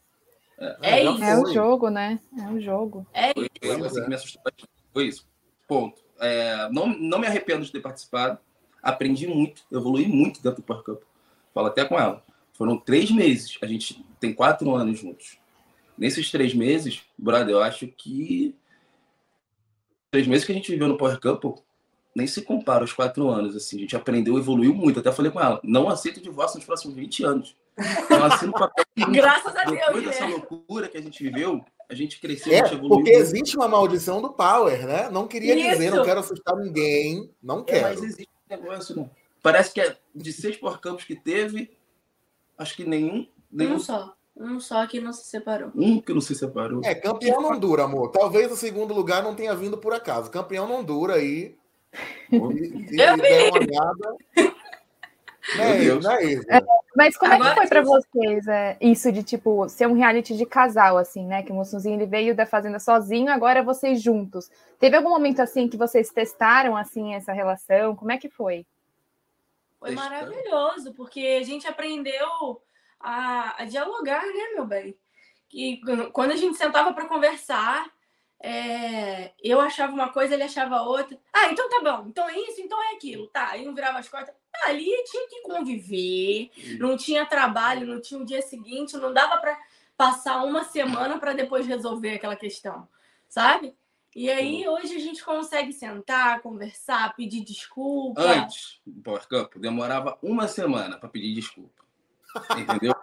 Speaker 2: É, é, isso. é o jogo, né? É o jogo.
Speaker 3: É
Speaker 4: foi, isso. Assim que me assustou. Foi isso. Ponto. É, não, não me arrependo de ter participado. Aprendi muito, evolui muito dentro do Park Cup. Falo até com ela. Foram três meses. A gente tem quatro anos juntos. Nesses três meses, brother, eu acho que três meses que a gente viveu no Power Cup, nem se compara aos quatro anos. Assim, a gente aprendeu, evoluiu muito. Até falei com ela, não aceito divórcio nos próximos 20 anos. Então, assino papel.
Speaker 3: Graças a Deus.
Speaker 4: Depois dessa né? loucura que a gente viveu, a gente cresceu, é, a gente evoluiu.
Speaker 1: Porque existe uma maldição do Power, né? Não queria Isso. dizer, não quero assustar ninguém. Não quero. É, mas
Speaker 4: existe um negócio, não. Parece que é de seis por campos que teve, acho que nenhum. nenhum...
Speaker 3: Um só. Um só que não se separou.
Speaker 4: Um que não se separou.
Speaker 1: É, campeão não dura, amor. Talvez o segundo lugar não tenha vindo por acaso. Campeão não dura aí.
Speaker 3: Der uma olhada.
Speaker 1: É,
Speaker 2: é, é, mas como Agora é que foi para vocês é, isso de tipo ser um reality de casal assim, né? Que o Mussunzinho ele veio da fazenda sozinho, agora vocês juntos. Teve algum momento assim que vocês testaram assim essa relação? Como é que foi?
Speaker 3: Foi maravilhoso, porque a gente aprendeu a, a dialogar, né, meu bem? E quando a gente sentava para conversar, é, eu achava uma coisa, ele achava outra. Ah, então tá bom, então é isso, então é aquilo, tá? Aí não virava as costas. Ali tinha que conviver, não tinha trabalho, não tinha o um dia seguinte, não dava para passar uma semana para depois resolver aquela questão, sabe? E aí hoje a gente consegue sentar, conversar, pedir desculpa.
Speaker 4: Antes, Power Campo, demorava uma semana para pedir desculpa. Entendeu?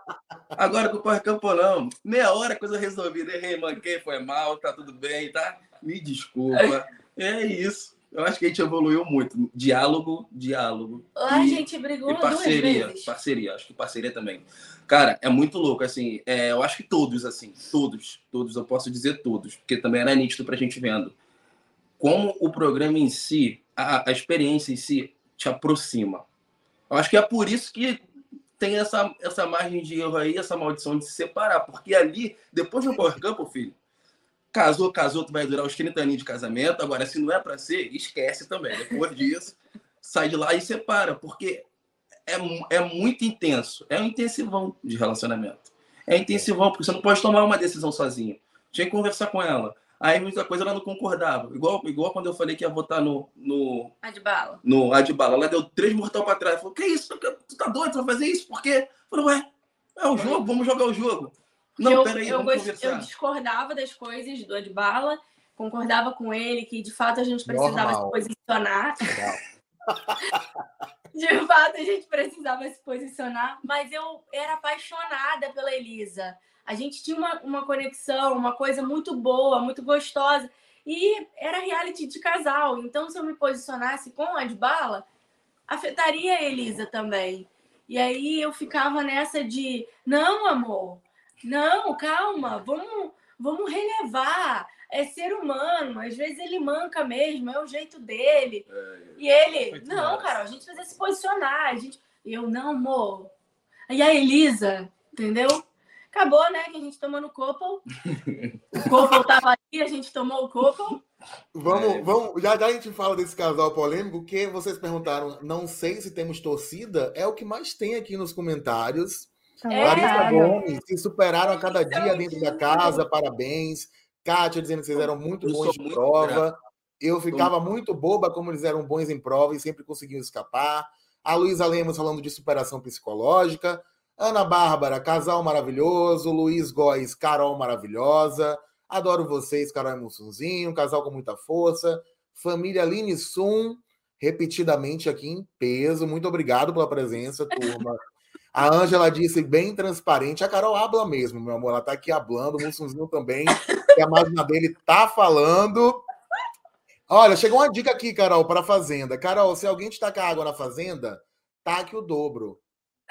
Speaker 4: Agora com o Power Campo não. Meia hora, coisa resolvida. Errei, manquei, foi mal, tá tudo bem, tá? Me desculpa. É isso. Eu acho que a gente evoluiu muito. Diálogo, diálogo.
Speaker 3: Lá a gente brigou e
Speaker 4: parceria,
Speaker 3: duas vezes.
Speaker 4: Parceria, acho que parceria também. Cara, é muito louco, assim. É, eu acho que todos, assim, todos, todos, eu posso dizer todos, porque também era nítido pra gente vendo. Como o programa em si, a, a experiência em si, te aproxima. Eu acho que é por isso que tem essa, essa margem de erro aí, essa maldição de se separar. Porque ali, depois do Power Camp, filho, casou, casou, tu vai durar os 30 anos de casamento. Agora, se não é para ser, esquece também. Depois disso, sai de lá e separa. Porque é, é muito intenso. É um intensivão de relacionamento. É intensivão, porque você não pode tomar uma decisão sozinho. Tinha que conversar com ela. Aí muita coisa ela não concordava. Igual, igual quando eu falei que ia votar no. No
Speaker 3: Adbala.
Speaker 4: No Adbala. Ela deu três mortal pra trás. Falou: Que isso? Tu tá doido? Tu vai fazer isso? Por quê? Falou: Ué, é o jogo, vamos jogar o jogo.
Speaker 3: Não, eu, peraí, eu, gost... eu discordava das coisas do Adbala, concordava com ele que de fato a gente precisava Normal. se posicionar. de fato a gente precisava se posicionar, mas eu era apaixonada pela Elisa. A gente tinha uma, uma conexão, uma coisa muito boa, muito gostosa. E era reality de casal. Então, se eu me posicionasse com a Adbala, afetaria a Elisa também. E aí eu ficava nessa de: não, amor, não, calma, vamos, vamos relevar. É ser humano, às vezes ele manca mesmo, é o jeito dele. É, e ele, não, massa. cara, a gente precisa se posicionar. A gente... Eu, não, amor. E a Elisa, entendeu? Acabou, né? Que a gente tomou no Copo. O Copo tava aí, a gente tomou o Copo.
Speaker 1: Vamos, é. vamos, já, já a gente fala desse casal polêmico, que vocês perguntaram, não sei se temos torcida, é o que mais tem aqui nos comentários. É. Larissa Gomes, se superaram a cada dia dentro da casa, parabéns. Kátia dizendo que vocês eram muito bons em prova. Eu ficava muito boba como eles eram bons em prova e sempre conseguiam escapar. A Luísa Lemos falando de superação psicológica. Ana Bárbara, casal maravilhoso. Luiz Góes, Carol maravilhosa. Adoro vocês, Carol e Mussunzinho. Casal com muita força. Família Line Sum, repetidamente aqui em peso. Muito obrigado pela presença, turma. A Ângela disse bem transparente. A Carol habla mesmo, meu amor. Ela tá aqui hablando. O Mussunzinho também. Que a máquina dele tá falando. Olha, chegou uma dica aqui, Carol, para a Fazenda. Carol, se alguém te tacar água na Fazenda, taque o dobro.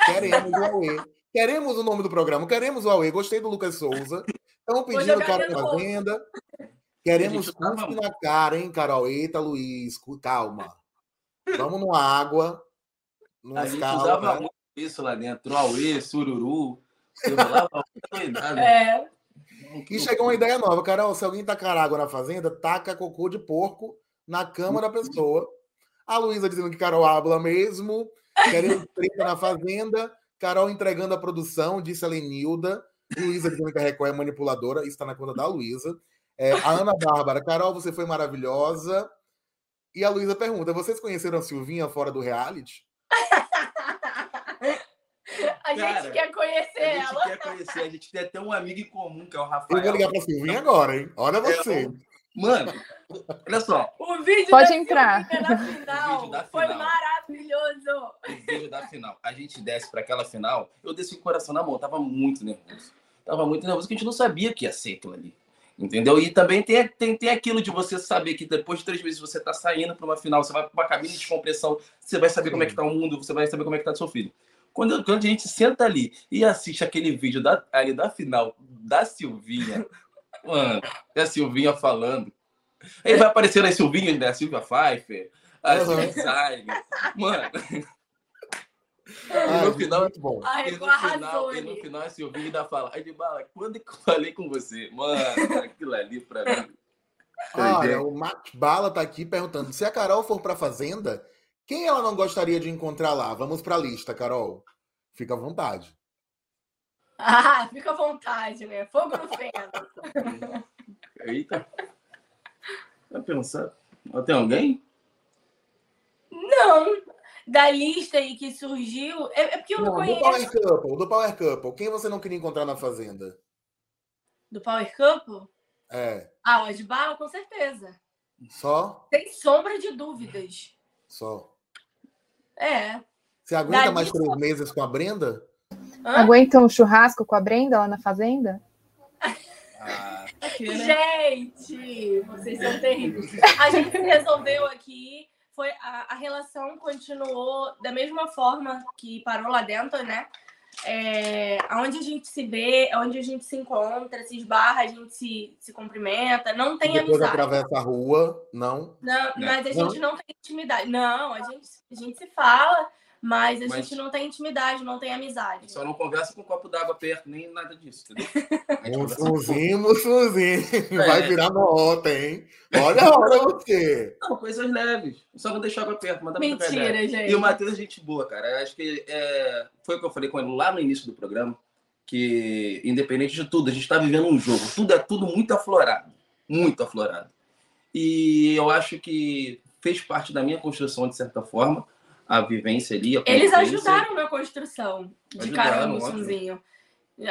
Speaker 1: Queremos o Aue. Queremos o nome do programa, queremos o Aue. Gostei do Lucas Souza. Estão pedindo cara na venda. Queremos cuspe na cara, hein, Carol? Eita, Luiz, calma. Vamos no água.
Speaker 4: A gente calma, usava muito isso lá dentro. Aue, sururu.
Speaker 1: é. E chegou uma ideia nova, Carol. Se alguém tacar água na fazenda, taca cocô de porco na cama da pessoa. A Luísa dizendo que Carol habla mesmo. Querendo treta na Fazenda. Carol entregando a produção, disse a Lenilda. Luísa dizendo que a Record é manipuladora. Isso está na conta da Luísa. É, a Ana Bárbara. Carol, você foi maravilhosa. E a Luísa pergunta: vocês conheceram a Silvinha fora do reality?
Speaker 3: A gente Cara, quer conhecer
Speaker 4: a
Speaker 3: gente
Speaker 4: ela. quer conhecer. A gente tem até um amigo em comum, que é o Rafael.
Speaker 1: Eu vou ligar pra Silvinha agora, hein? Olha você. É,
Speaker 4: Mano, olha só.
Speaker 3: O vídeo
Speaker 2: Pode entrar.
Speaker 3: Da final, final foi maravilhoso.
Speaker 4: O vídeo da final. A gente desce para aquela final. Eu desci com o coração na mão. Tava muito nervoso. Tava muito nervoso, porque a gente não sabia que ia ser aquilo ali. Entendeu? E também tem, tem, tem aquilo de você saber que depois de três meses você tá saindo para uma final, você vai para uma cabine de compressão, você vai saber Sim. como é que tá o mundo, você vai saber como é que tá seu filho. Quando, quando a gente senta ali e assiste aquele vídeo da, ali da final da Silvinha, Mano, é a Silvinha falando. Ele vai aparecer nas Silvinhas, né? A Silvia Pfeiffer, a uhum. Silvia Mano.
Speaker 1: Ah, no final, muito bom.
Speaker 3: Ai,
Speaker 4: e, no final, e no final a Silvinha ainda fala, ai de bala, quando que eu falei com você? Mano, aquilo ali pra mim.
Speaker 1: Olha, o Matt Bala tá aqui perguntando: se a Carol for pra fazenda, quem ela não gostaria de encontrar lá? Vamos pra lista, Carol. Fica à vontade.
Speaker 3: Ah, fica à vontade, né? Fogo no feno.
Speaker 4: Eita. Vai pensar. Tem alguém?
Speaker 3: Não. Da lista aí que surgiu. É, é porque eu não, não conheço.
Speaker 1: Do Power Couple, do Power Couple. Quem você não queria encontrar na Fazenda?
Speaker 3: Do Power Couple?
Speaker 1: É.
Speaker 3: Ah, o com certeza.
Speaker 1: Só?
Speaker 3: Sem sombra de dúvidas.
Speaker 1: Só.
Speaker 3: É.
Speaker 1: Você aguenta da mais lista... três meses com a Brenda?
Speaker 2: Hã? Aguenta um churrasco com a Brenda lá na fazenda?
Speaker 3: Ah, gente, vocês são terríveis. A gente resolveu aqui, foi a, a, relação continuou da mesma forma que parou lá dentro, né? É, onde a gente se vê, onde a gente se encontra, se esbarra, a gente se, se cumprimenta, não tem
Speaker 1: Depois
Speaker 3: amizade.
Speaker 1: atravessa a rua, não?
Speaker 3: Não, mas a gente não, não tem intimidade. Não, a gente, a gente se fala, Mas a
Speaker 4: Mas-
Speaker 3: gente não tem intimidade, não tem amizade.
Speaker 4: Só não conversa com um copo d'água perto, nem nada disso, entendeu?
Speaker 1: Mussunzinho, mussunzinho. Vai
Speaker 4: É.
Speaker 1: virar nota, hein? Olha a hora você.
Speaker 4: Não, coisas leves. Só não deixar água perto, ideia.
Speaker 3: Mentira, gente.
Speaker 4: E o Matheus é gente boa, cara. Acho que é, foi o que eu falei com ele lá no início do programa, que independente de tudo, a gente está vivendo um jogo. Tudo é tudo muito aflorado. Muito aflorado. E eu acho que fez parte da minha construção, de certa forma, a vivência ali. A
Speaker 3: Eles ajudaram na construção de Carol. Mussunzinho.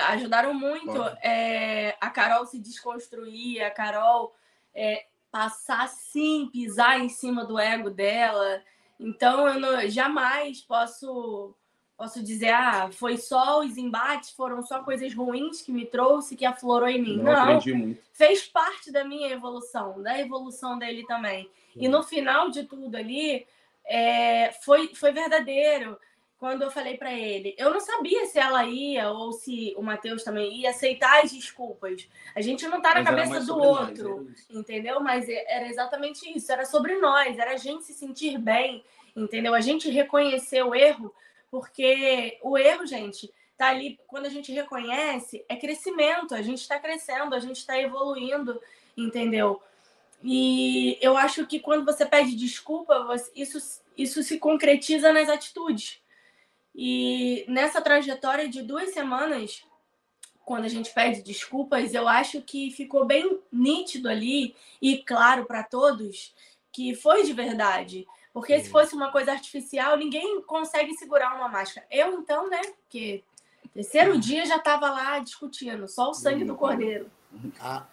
Speaker 3: Ajudaram muito é, a Carol se desconstruir, a Carol é, passar sim, pisar em cima do ego dela. Então eu não- jamais posso posso dizer, ah, foi só os embates, foram só coisas ruins que me trouxe, que aflorou em mim.
Speaker 4: Não,
Speaker 3: Não,
Speaker 4: aprendi muito.
Speaker 3: fez parte da minha evolução, da evolução dele também. E no final de tudo ali, é, foi, foi verdadeiro. Quando eu falei para ele, eu não sabia se ela ia ou se o Matheus também ia aceitar as desculpas. A gente não tá na
Speaker 4: Mas
Speaker 3: cabeça do
Speaker 4: nós,
Speaker 3: outro,
Speaker 4: isso.
Speaker 3: entendeu? Mas é- era exatamente isso, era sobre nós, era a gente se sentir bem, entendeu? A gente reconhecer o erro, porque o erro, gente, tá ali, quando a gente reconhece, é crescimento, a gente está crescendo, a gente está evoluindo, entendeu? E eu acho que quando você pede desculpa, você- isso, isso se concretiza nas atitudes. E nessa trajetória de duas semanas, quando a gente pede desculpas, eu acho que ficou bem nítido ali e claro para todos que foi de verdade. Porque se fosse uma coisa artificial, ninguém consegue segurar uma máscara. Eu, então, né? Porque terceiro dia já estava lá discutindo, só o sangue do cordeiro.
Speaker 1: A,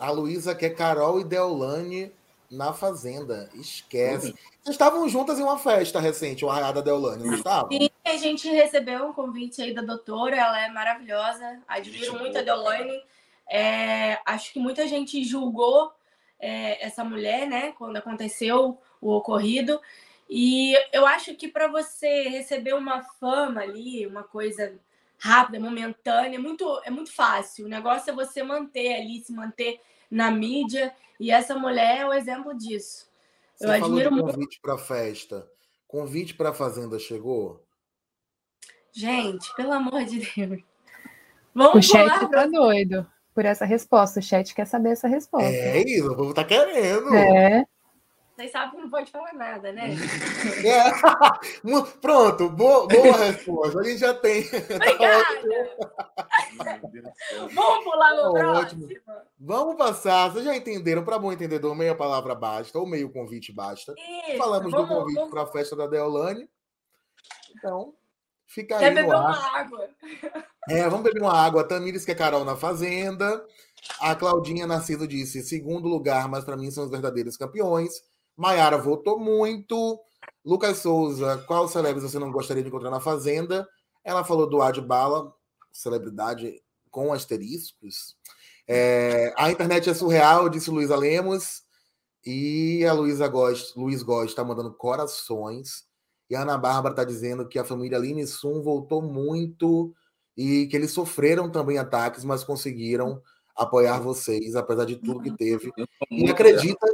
Speaker 1: a Luísa quer Carol e Deolane na Fazenda. Esquece. Vocês estavam juntas em uma festa recente, o Arraiada Deolane, não estavam?
Speaker 3: E a gente recebeu um convite aí da doutora, ela é maravilhosa, admiro muito a Deolane. É, acho que muita gente julgou é, essa mulher, né, quando aconteceu o ocorrido. E eu acho que para você receber uma fama ali, uma coisa rápida, momentânea, é muito, é muito fácil. O negócio é você manter ali, se manter na mídia. E essa mulher é o exemplo disso.
Speaker 1: Você
Speaker 3: Eu
Speaker 1: falou de
Speaker 3: admiro muito.
Speaker 1: convite para festa. Convite para a Fazenda chegou?
Speaker 3: Gente, pelo amor de Deus.
Speaker 2: O
Speaker 3: Vamos
Speaker 2: chat
Speaker 3: pular
Speaker 2: tá doido por essa resposta. O chat quer saber essa resposta.
Speaker 1: É isso, o povo tá querendo.
Speaker 2: É.
Speaker 3: Vocês sabem que não pode falar nada, né?
Speaker 1: É. Pronto, boa, boa resposta. A gente já tem.
Speaker 3: Obrigada!
Speaker 4: Do céu.
Speaker 3: Vamos pular no
Speaker 1: Tá ótimo.
Speaker 3: próximo?
Speaker 1: Vamos passar. Vocês já entenderam? Para bom entendedor, meia palavra basta, ou meio convite basta.
Speaker 3: Isso,
Speaker 1: Falamos
Speaker 3: vamos,
Speaker 1: do convite
Speaker 3: vamos-
Speaker 1: para a festa da Deolane. Então, fica aí
Speaker 3: Quer
Speaker 1: no
Speaker 3: beber
Speaker 1: ar.
Speaker 3: uma água?
Speaker 1: É, vamos beber uma água. A Tamires que é Carol na Fazenda. A Claudinha Narciso disse segundo lugar, mas para mim são os verdadeiros campeões. Maiara votou muito. Lucas Souza, qual celebre você não gostaria de encontrar na Fazenda? Ela falou do Adbala, celebridade com asteriscos. É, a internet é surreal, disse Luísa Lemos. E a Luísa Góes, Luiz Góes está mandando corações. E a Ana Bárbara está dizendo que a família Line Sum voltou muito e que eles sofreram também ataques, mas conseguiram apoiar vocês, apesar de tudo que teve. E acredita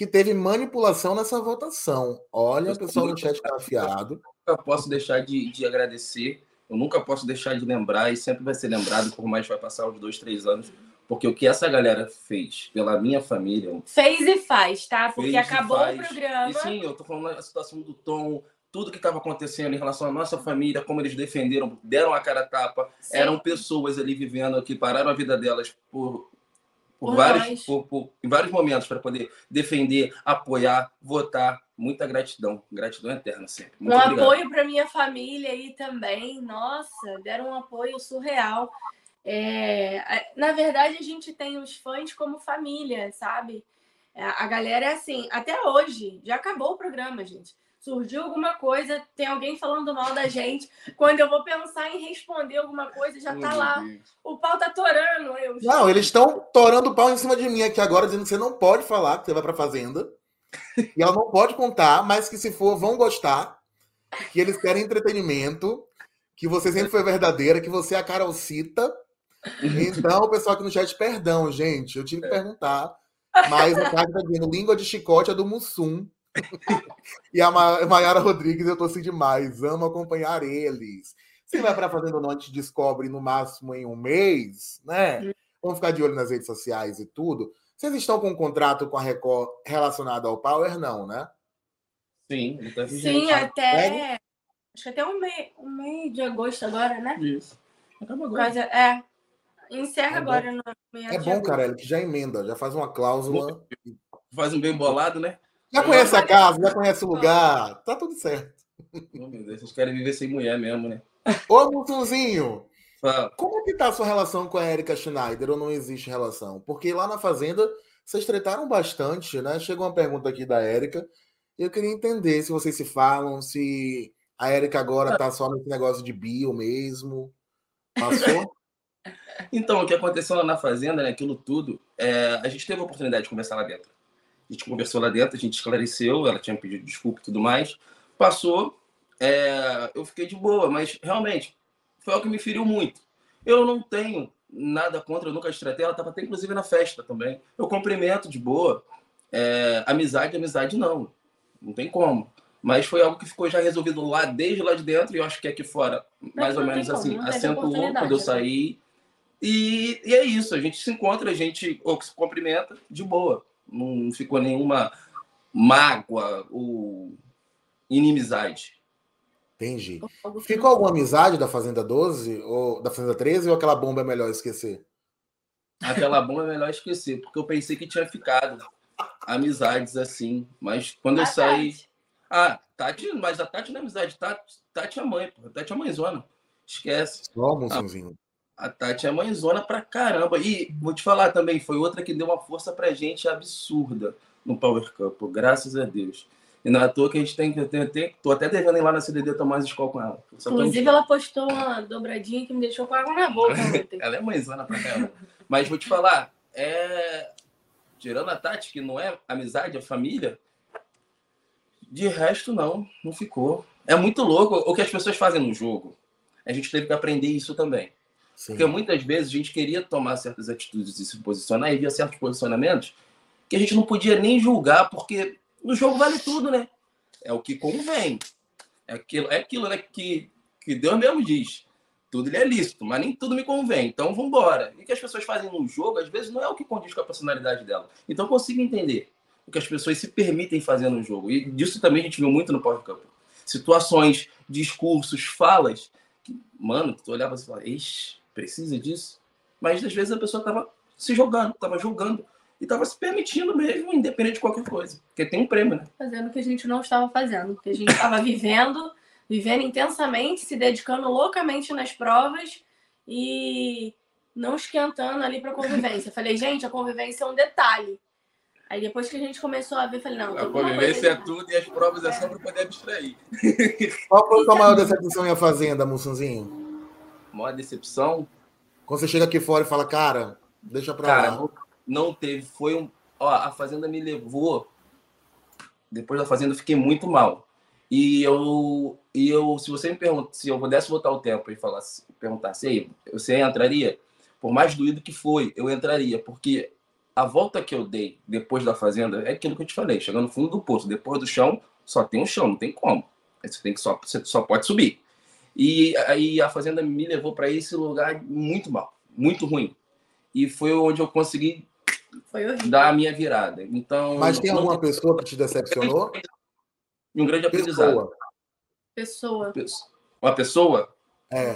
Speaker 1: que teve manipulação nessa votação. Olha, o pessoal no chat afiado.
Speaker 4: nunca posso deixar de, de agradecer, eu nunca posso deixar de lembrar, e sempre vai ser lembrado, por mais que vai passar uns dois, três anos, porque o que essa galera fez pela minha família.
Speaker 3: Fez e faz, tá? Porque
Speaker 4: fez e
Speaker 3: acabou
Speaker 4: faz.
Speaker 3: o programa.
Speaker 4: E sim, eu tô falando da situação do Tom, tudo que estava acontecendo em relação à nossa família, como eles defenderam, deram a cara a tapa,
Speaker 3: Sim.
Speaker 4: eram pessoas ali vivendo que pararam a vida delas por, por,
Speaker 3: Por
Speaker 4: vários, por- por- em vários momentos para poder defender, apoiar, votar. Muita gratidão, gratidão eterna sempre. Muito
Speaker 3: um
Speaker 4: obrigado.
Speaker 3: apoio para minha família aí também. Nossa, deram um apoio surreal. É, na verdade, a gente tem os fãs como família, sabe? É, A galera é assim, até hoje, já acabou o programa, gente. Surgiu alguma coisa, tem alguém falando mal da gente. Quando eu vou pensar em responder alguma coisa, já tá
Speaker 4: meu
Speaker 3: lá.
Speaker 4: Deus.
Speaker 3: O pau tá torando. Eu,
Speaker 1: Não, eles estão torando o pau em cima de mim aqui agora, dizendo que você não pode falar que você vai pra fazenda. E ela não pode contar, mas que se for, vão gostar. Que eles querem entretenimento. Que você sempre foi verdadeira, que você é a Carolcita. Então, o pessoal aqui no chat, perdão, gente, eu tive que perguntar. Mas o cara tá dizendo, língua de chicote é do Mussum. E a Mayara Rodrigues, eu torci demais. Amo acompanhar eles. Se vai para a Fazenda ou não, a gente descobre no máximo em um mês, né? Vamos ficar de olho nas redes sociais e tudo. Vocês estão com um contrato com a Record relacionado ao Power, não, né?
Speaker 4: Sim,
Speaker 3: tá Sim, até. Acho que até o meio, o meio de agosto agora, né?
Speaker 4: Isso. Acaba agora. Quase,
Speaker 3: é. Encerra é agora no
Speaker 1: meio É bom, cara, que já emenda, já faz uma cláusula.
Speaker 4: Faz um bem bolado, né?
Speaker 1: Já conhece a casa, já conhece o lugar, tá tudo certo.
Speaker 4: Oh, meu Deus, vocês querem viver sem mulher mesmo, né?
Speaker 1: Ô, Mutuzinho, como é que tá a sua relação com a Erika Schneider ou não existe relação? Porque lá na Fazenda vocês trataram bastante, né? Chegou uma pergunta aqui da Érica. Eu queria entender se vocês se falam, se a Érica agora tá só nesse negócio de bio mesmo. Passou?
Speaker 4: então, o que aconteceu lá na Fazenda, né? Aquilo tudo, é, a gente teve a oportunidade de conversar lá dentro. A gente conversou lá dentro, a gente esclareceu, ela tinha pedido desculpa e tudo mais. Passou, é, eu fiquei de boa, mas realmente foi algo que me feriu muito. Eu não tenho nada contra, eu nunca estratei, ela estava até inclusive na festa também. Eu cumprimento de boa. É, amizade, amizade não. Não tem como. Mas foi algo que ficou já resolvido lá, desde lá de dentro, e eu acho que aqui fora, mais ou menos assim, acentuou quando eu né? saí. E, e, é isso, a gente se encontra, a gente ou se cumprimenta de boa. Não ficou nenhuma mágoa ou inimizade.
Speaker 1: Entendi. Ficou alguma amizade da Fazenda 12 ou da Fazenda 13 ou aquela bomba é melhor esquecer?
Speaker 4: Aquela bomba é melhor esquecer, porque eu pensei que tinha ficado amizades assim, mas quando eu saí. Ah, Tati, mas a Tati não é amizade, Tati, Tati é mãe, pô. Tati é mãezona. Esquece.
Speaker 1: Só, moçãozinho.
Speaker 4: A, a Tati é mãezona pra caramba. E vou te falar também, foi outra que deu uma força pra gente absurda no Power Cup, graças a Deus. E não é à toa que a gente tem que. Tem, tô até devendo ir lá na CDD tomar mais escola com ela.
Speaker 3: Inclusive, ela postou uma dobradinha que me deixou com água na boca.
Speaker 4: ela é mãezona pra caramba. Mas vou te falar, é. Tirando a Tati, que não é amizade, é família, de resto, não, não ficou. É muito louco o que as pessoas fazem no jogo. A gente teve que aprender isso também. Sim. Porque muitas vezes a gente queria tomar certas atitudes e se posicionar e via certos posicionamentos que a gente não podia nem julgar, porque no jogo vale tudo, né? É o que convém. É aquilo, é aquilo né, que, que Deus mesmo diz. Tudo ele é lícito, mas nem tudo me convém. Então vamos embora. E o que as pessoas fazem no jogo, às vezes, não é o que condiz com a personalidade dela. Então eu consigo entender o que as pessoas se permitem fazer no jogo. E disso também a gente viu muito no Cup. Situações, discursos, falas, que, mano, tu olhava e falava, ixi, precisa disso? Mas às vezes a pessoa estava se jogando, estava jogando e estava se permitindo mesmo, independente de qualquer coisa. Porque tem um prêmio, né?
Speaker 3: Fazendo o que a gente não estava fazendo. Que a gente estava vivendo, vivendo intensamente, se dedicando loucamente nas provas e não esquentando ali para convivência. Falei, gente, a convivência é um detalhe. Aí depois que a gente começou a ver, falei, não.
Speaker 4: A convivência é tudo e as provas é, é só para poder abstrair.
Speaker 1: Qual foi a sua maior decepção em a Fazenda, Moçãozinho?
Speaker 4: Maior decepção?
Speaker 1: Quando você chega aqui fora e fala, cara, deixa pra
Speaker 4: cara,
Speaker 1: lá
Speaker 4: não teve. Foi um. Ó, a Fazenda me levou. Depois da Fazenda, eu fiquei muito mal. E eu, e eu, se você me pergunta, se eu pudesse voltar o tempo e falar, perguntasse, aí, você entraria? Por mais doído que foi, eu entraria, porque a volta que eu dei depois da fazenda é aquilo que eu te falei, chegando no fundo do poço, depois do chão, só tem o um chão, não tem como. Você tem que só, você só pode subir. E aí a fazenda me levou para esse lugar muito mal, muito ruim. E foi onde eu consegui foi horrível. da minha virada. Então,
Speaker 1: Mas tem alguma tem... pessoa que te decepcionou?
Speaker 4: Um grande aprendizado.
Speaker 3: Pessoa.
Speaker 4: Uma pessoa?
Speaker 1: É.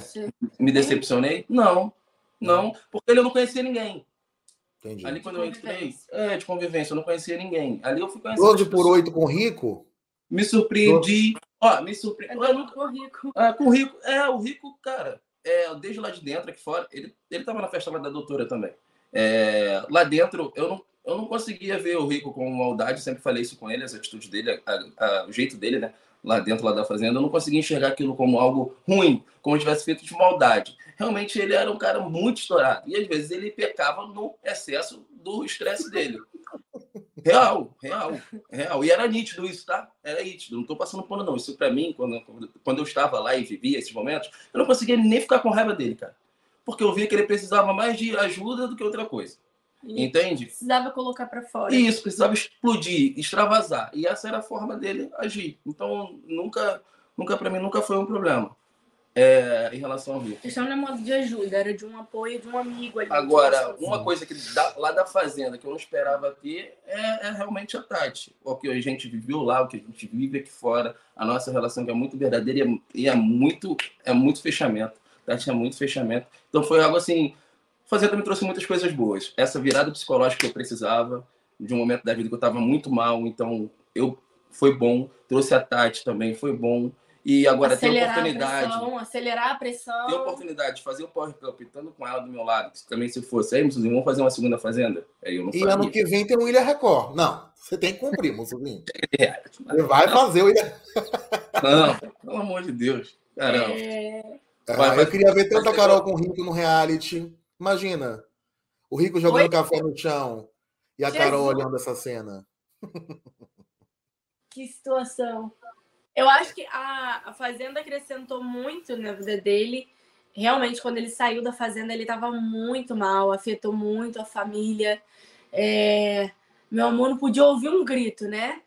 Speaker 4: Me decepcionei? Não. Não, porque eu não conhecia ninguém.
Speaker 1: Entendi.
Speaker 4: Ali quando eu entrei, é, de convivência, eu não conhecia ninguém. Ali eu fui
Speaker 1: conhecer. 12 por 8 com rico?
Speaker 4: Me surpreendi. Ó, me surpreendi.
Speaker 3: É com o rico.
Speaker 4: É, com o rico. É, o rico, cara, é, desde lá de dentro, aqui fora, ele, ele tava na festa lá da doutora também. É, lá dentro, eu não, eu não conseguia ver o Rico com maldade, sempre falei isso com ele, as atitudes dele, a, a, o jeito dele, né? Lá dentro lá da fazenda, eu não conseguia enxergar aquilo como algo ruim, como tivesse feito de maldade. Realmente ele era um cara muito estourado e às vezes ele pecava no excesso do estresse dele. Real, real, real. E era nítido isso, tá? Era nítido. Não estou passando pano, não. Isso para mim, quando, quando eu estava lá e vivia esses momentos, eu não conseguia nem ficar com raiva dele, cara porque eu via que ele precisava mais de ajuda do que outra coisa. Entende?
Speaker 3: Precisava colocar para fora.
Speaker 4: Isso, precisava explodir, extravasar. E essa era a forma dele agir. Então, nunca, nunca para mim, nunca foi um problema é, em relação ao Rio.
Speaker 3: A questão não é modo de ajuda, era de um apoio de um amigo ali.
Speaker 4: Agora, uma coisa que da, lá da Fazenda que eu não esperava ter é, é, realmente a Tati. O que a gente viveu lá, o que a gente vive aqui fora, a nossa relação que é muito verdadeira e é, e é muito, é muito fechamento. Tati é muito fechamento. Então foi algo assim Fazenda me trouxe muitas coisas boas. Essa virada psicológica que eu precisava, de um momento da vida que eu estava muito mal, então eu foi bom. Trouxe a Tati também, foi bom. E agora acelerar tem oportunidade.
Speaker 3: A pressão, acelerar a pressão.
Speaker 4: Tem oportunidade de fazer o Power Cup estando com ela do meu lado. Que também se fosse, aí, Mussuzinho, vamos fazer uma segunda fazenda? Aí eu não
Speaker 1: e faria. ano que vem tem o Ilha Record. Não, você tem que cumprir, Mussuzinho. É, você vai fazer o Ilha.
Speaker 4: não, pelo amor de Deus. Caramba.
Speaker 1: É... Vai, ah, eu queria ver tanta Carol com Rico no reality. Imagina, o Rico jogando Oi? café no chão e a Jesus. Carol olhando essa cena.
Speaker 3: Que situação. Eu acho que a, a Fazenda acrescentou muito na vida dele. Realmente, quando ele saiu da Fazenda, ele estava muito mal, afetou muito a família. É... Meu amor não podia ouvir um grito, né?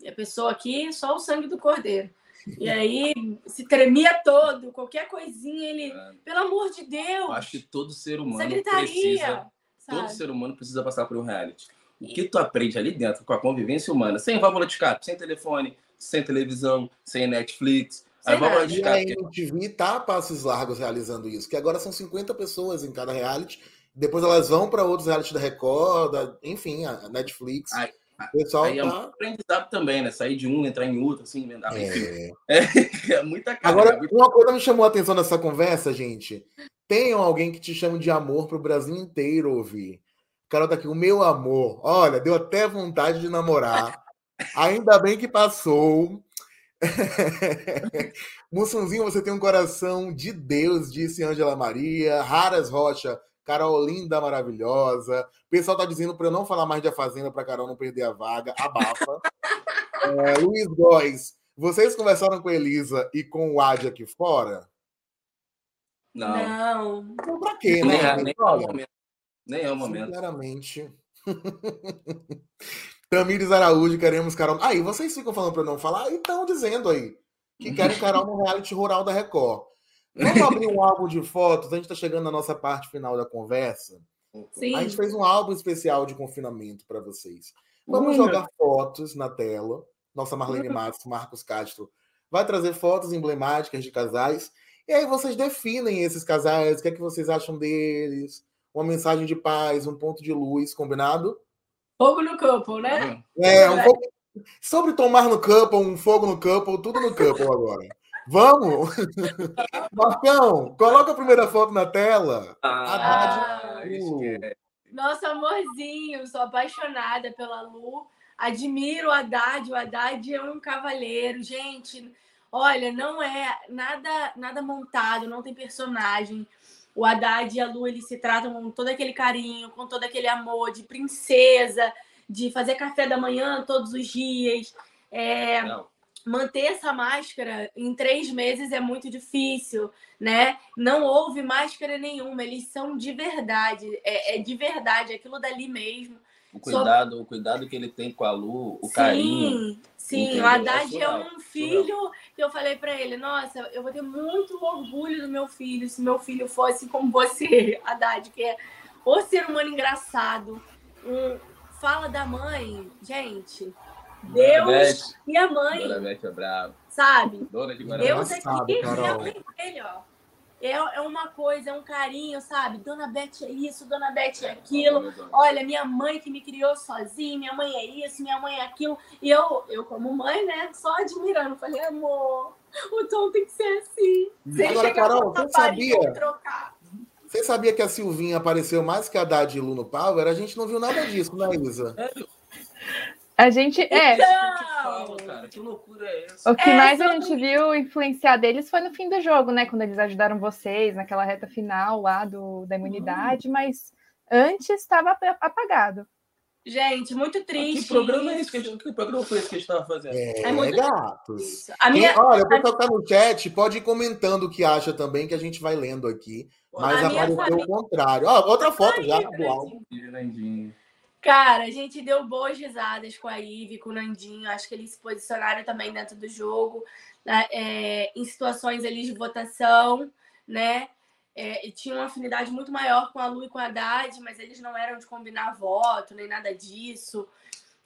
Speaker 3: E a pessoa aqui, só o sangue do cordeiro. E aí se tremia todo, qualquer coisinha, ele, é. pelo amor de Deus.
Speaker 4: Acho que todo ser humano precisa. Sabe? Todo ser humano precisa passar por um reality. O que tu aprende ali dentro com a convivência humana, sem válvula de escape, sem telefone, sem televisão, sem Netflix. Sem a válvula de escape.
Speaker 1: E a MTV tá a passos largos realizando isso, que agora são 50 pessoas em cada reality. Depois elas vão para outros reality da Record, da, enfim, a Netflix. Ai
Speaker 4: o pessoal Aí tá... é um aprendizado também, né? Sair de um, entrar em outro, assim, emendar. É... É, é muita
Speaker 1: cara. Agora, né? uma coisa me chamou a atenção nessa conversa, gente. Tenham alguém que te chame de amor para o Brasil inteiro ouvir. O cara tá aqui, o meu amor. Olha, deu até vontade de namorar. Ainda bem que passou. Mussunzinho, você tem um coração de Deus, disse Angela Maria. Raras Rocha, Carol linda, maravilhosa. O pessoal tá dizendo para eu não falar mais de A Fazenda para Carol não perder a vaga. Abafa. é, Luiz Góes, vocês conversaram com a Elisa e com o Adi aqui fora?
Speaker 3: Não. Não.
Speaker 1: Então, pra quê, né?
Speaker 4: Nem, é, nem, é o momento. Nem é o momento.
Speaker 1: Sinceramente. Tamires Araújo, queremos Carol. Aí, vocês ficam falando para não falar? Então, dizendo aí que querem Carol no reality rural da Record. Vamos abrir um álbum de fotos. A gente está chegando na nossa parte final da conversa. Sim. A gente fez um álbum especial de confinamento para vocês. Vamos jogar fotos na tela. Nossa Marlene Matos, Marcos Castro vai trazer fotos emblemáticas de casais. E aí vocês definem esses casais, o que é que vocês acham deles, uma mensagem de paz, um ponto de luz, combinado?
Speaker 3: Fogo no campo, né?
Speaker 1: É, um pouco... sobre tomar no campo, um fogo no campo, tudo no campo agora. Vamos? Marcão, coloca a primeira foto na tela.
Speaker 3: Ah, é. Nossa, amorzinho, sou apaixonada pela Lu. Admiro o Haddad. O Haddad é um cavaleiro. Gente, olha, não é nada, nada montado, não tem personagem. O Haddad e a Lu, eles se tratam com todo aquele carinho, com todo aquele amor de princesa, de fazer café da manhã todos os dias. É, manter essa máscara em três meses é muito difícil, né? Não houve máscara nenhuma, eles são de verdade, é, é de verdade, aquilo dali mesmo.
Speaker 4: O cuidado, o cuidado que ele tem com a Lu, o sim, carinho.
Speaker 3: Sim, o Haddad é, é, um filho que eu falei para ele, nossa, eu vou ter muito orgulho do meu filho se meu filho fosse como você, Haddad, que é o ser humano engraçado, um, fala da mãe, gente, Deus e a mãe.
Speaker 4: Dona Beth é brava.
Speaker 3: Sabe?
Speaker 4: Dona de
Speaker 3: Deus aqui e a mãe dele, ó. É, é uma coisa, é um carinho, sabe? Dona Beth é isso, Dona Beth é aquilo. Olha, minha mãe que me criou sozinha, minha mãe é isso, minha mãe é aquilo. E eu, eu como mãe, né, só admirando. Falei, amor, o Tom tem que ser assim.
Speaker 1: Você Agora, Carol, você sabia? Você sabia que a Silvinha apareceu mais que a Haddad e Lu no Power? A gente não viu nada disso, né, Isa?
Speaker 2: A gente. É.
Speaker 4: Então... cara, que loucura é essa?
Speaker 2: O que é, mais a gente viu influenciar deles foi no fim do jogo, né? Quando eles ajudaram vocês naquela reta final lá do, da imunidade, uhum. mas antes estava apagado.
Speaker 3: Gente, muito
Speaker 4: Ah,
Speaker 3: triste.
Speaker 4: Que programa é esse?
Speaker 3: isso.
Speaker 4: Que, que programa foi esse que a gente estava fazendo?
Speaker 1: É,
Speaker 3: É muito
Speaker 1: gatos.
Speaker 3: A minha,
Speaker 1: Quem- olha, o pessoal que tá no chat pode ir comentando o que acha também, que a gente vai lendo aqui. Mas
Speaker 3: A
Speaker 1: apareceu
Speaker 3: família-
Speaker 1: o contrário. Ó, outra foto já
Speaker 3: Ai,
Speaker 1: do álbum.
Speaker 4: Fernandinho.
Speaker 3: Cara, a gente deu boas risadas com a Ive, com o Nandinho. Acho que eles se posicionaram também dentro do jogo, né, é, em situações ali de votação, né? É, e tinha uma afinidade muito maior com a Lu e com a Haddad, mas eles não eram de combinar voto, nem nada disso.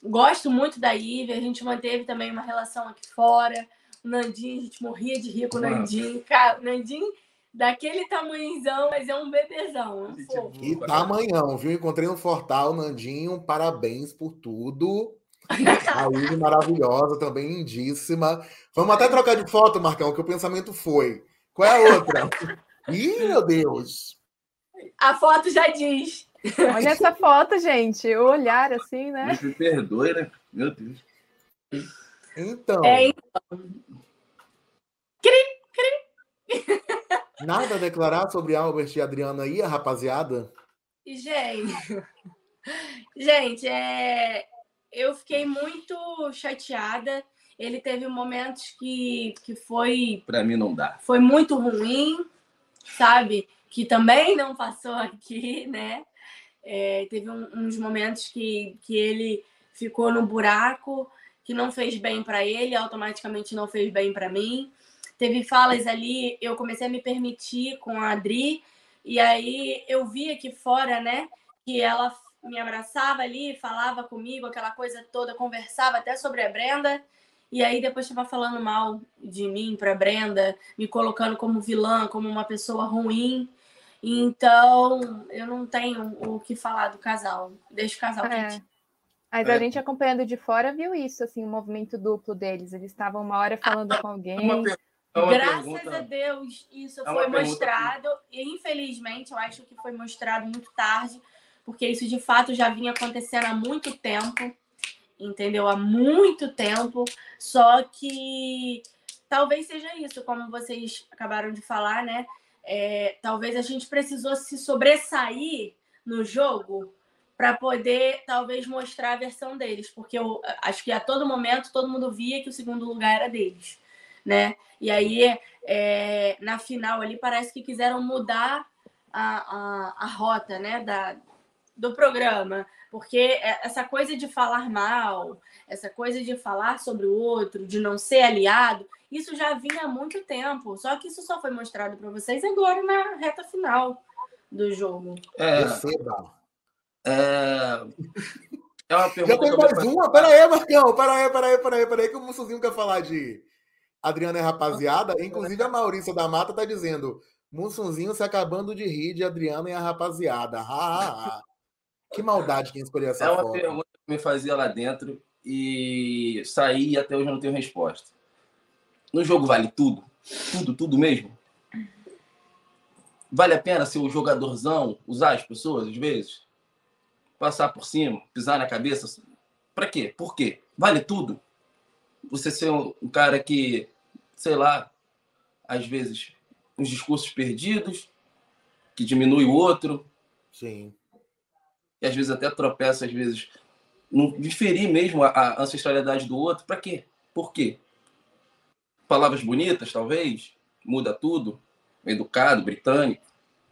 Speaker 3: Gosto muito da Ive, a gente manteve também uma relação aqui fora. O Nandinho, a gente morria de rir com o. Nandinho. Cara, o Nandinho, daquele tamanhozão, mas é um bebezão, é um fofo.
Speaker 1: E tamanhão, viu? Encontrei no Fortal, Nandinho, parabéns por tudo. A Ivy maravilhosa, também lindíssima. Vamos até trocar de foto, Marcão, que o pensamento foi. Qual é a outra? Ih, meu Deus!
Speaker 3: A foto já diz.
Speaker 2: Olha essa foto, gente. O olhar assim, né?
Speaker 4: Me perdoe, né? Meu Deus.
Speaker 1: Então,
Speaker 3: É,
Speaker 1: nada a declarar sobre Albert e Adriana aí, a rapaziada?
Speaker 3: E, Gente, gente, é, eu fiquei muito chateada. Ele teve momentos que, que foi,
Speaker 4: Pra mim não dá.
Speaker 3: foi muito ruim, sabe? Que também não passou aqui, né? É, teve um- uns momentos que, que ele ficou no buraco, que não fez bem para ele, automaticamente não fez bem para mim. Teve falas ali, eu comecei a me permitir com a Adri, e aí eu vi aqui fora, né, que ela me abraçava ali, falava comigo, aquela coisa toda, conversava até sobre a Brenda, e aí depois estava falando mal de mim para Brenda, me colocando como vilã, como uma pessoa ruim. Então, eu não tenho o que falar do casal. Deixa o casal
Speaker 2: É.
Speaker 3: quietinho.
Speaker 2: Mas
Speaker 4: É.
Speaker 2: a gente acompanhando de fora viu isso, assim, o movimento duplo deles. Eles estavam uma hora falando com
Speaker 4: É
Speaker 2: alguém.
Speaker 4: uma, per- é
Speaker 3: Graças
Speaker 4: pergunta.
Speaker 3: a Deus, isso
Speaker 4: É
Speaker 3: foi
Speaker 4: pergunta
Speaker 3: mostrado. E infelizmente, eu acho que foi mostrado muito tarde, porque isso de fato já vinha acontecendo há muito tempo. Entendeu? Há muito tempo. Só que talvez seja isso, como vocês acabaram de falar, né? É, talvez a gente precisou se sobressair no jogo para poder talvez mostrar a versão deles, porque eu acho que a todo momento todo mundo via que o segundo lugar era deles, né? E aí é, na final ali parece que quiseram mudar a, a, a rota, né, da, do programa, porque essa coisa de falar mal, essa coisa de falar sobre o outro, de não ser aliado, isso já vinha há muito tempo. Só que isso só foi mostrado para vocês agora na reta final do jogo.
Speaker 4: É, é, é uma
Speaker 1: Já
Speaker 4: pergunta.
Speaker 1: tem
Speaker 4: que eu
Speaker 1: mais uma?
Speaker 4: fazer.
Speaker 1: Pera aí, Marcão. Pera aí, pera aí, pera aí, pera aí, que o Mussuzinho quer falar de Adriana e rapaziada. Inclusive, a Maurícia da Mata tá dizendo: Mussunzinho se acabando de rir de Adriana e a rapaziada. Ha, ha. Que maldade quem escolheu essa
Speaker 4: É uma
Speaker 1: foto.
Speaker 4: pergunta que me fazia lá dentro e saí e até hoje eu não tenho resposta. No jogo vale tudo? Tudo, tudo mesmo? Vale a pena ser o jogadorzão, usar as pessoas às vezes? Passar por cima, pisar na cabeça? Pra quê? Por quê? Vale tudo? Você ser um um cara que, sei lá, às vezes, uns discursos perdidos, que diminui o outro,
Speaker 1: Sim.
Speaker 4: e às vezes até tropeça, às vezes, não diferir mesmo a, a ancestralidade do outro, para quê? Por quê? Palavras bonitas, talvez, muda tudo, educado, britânico,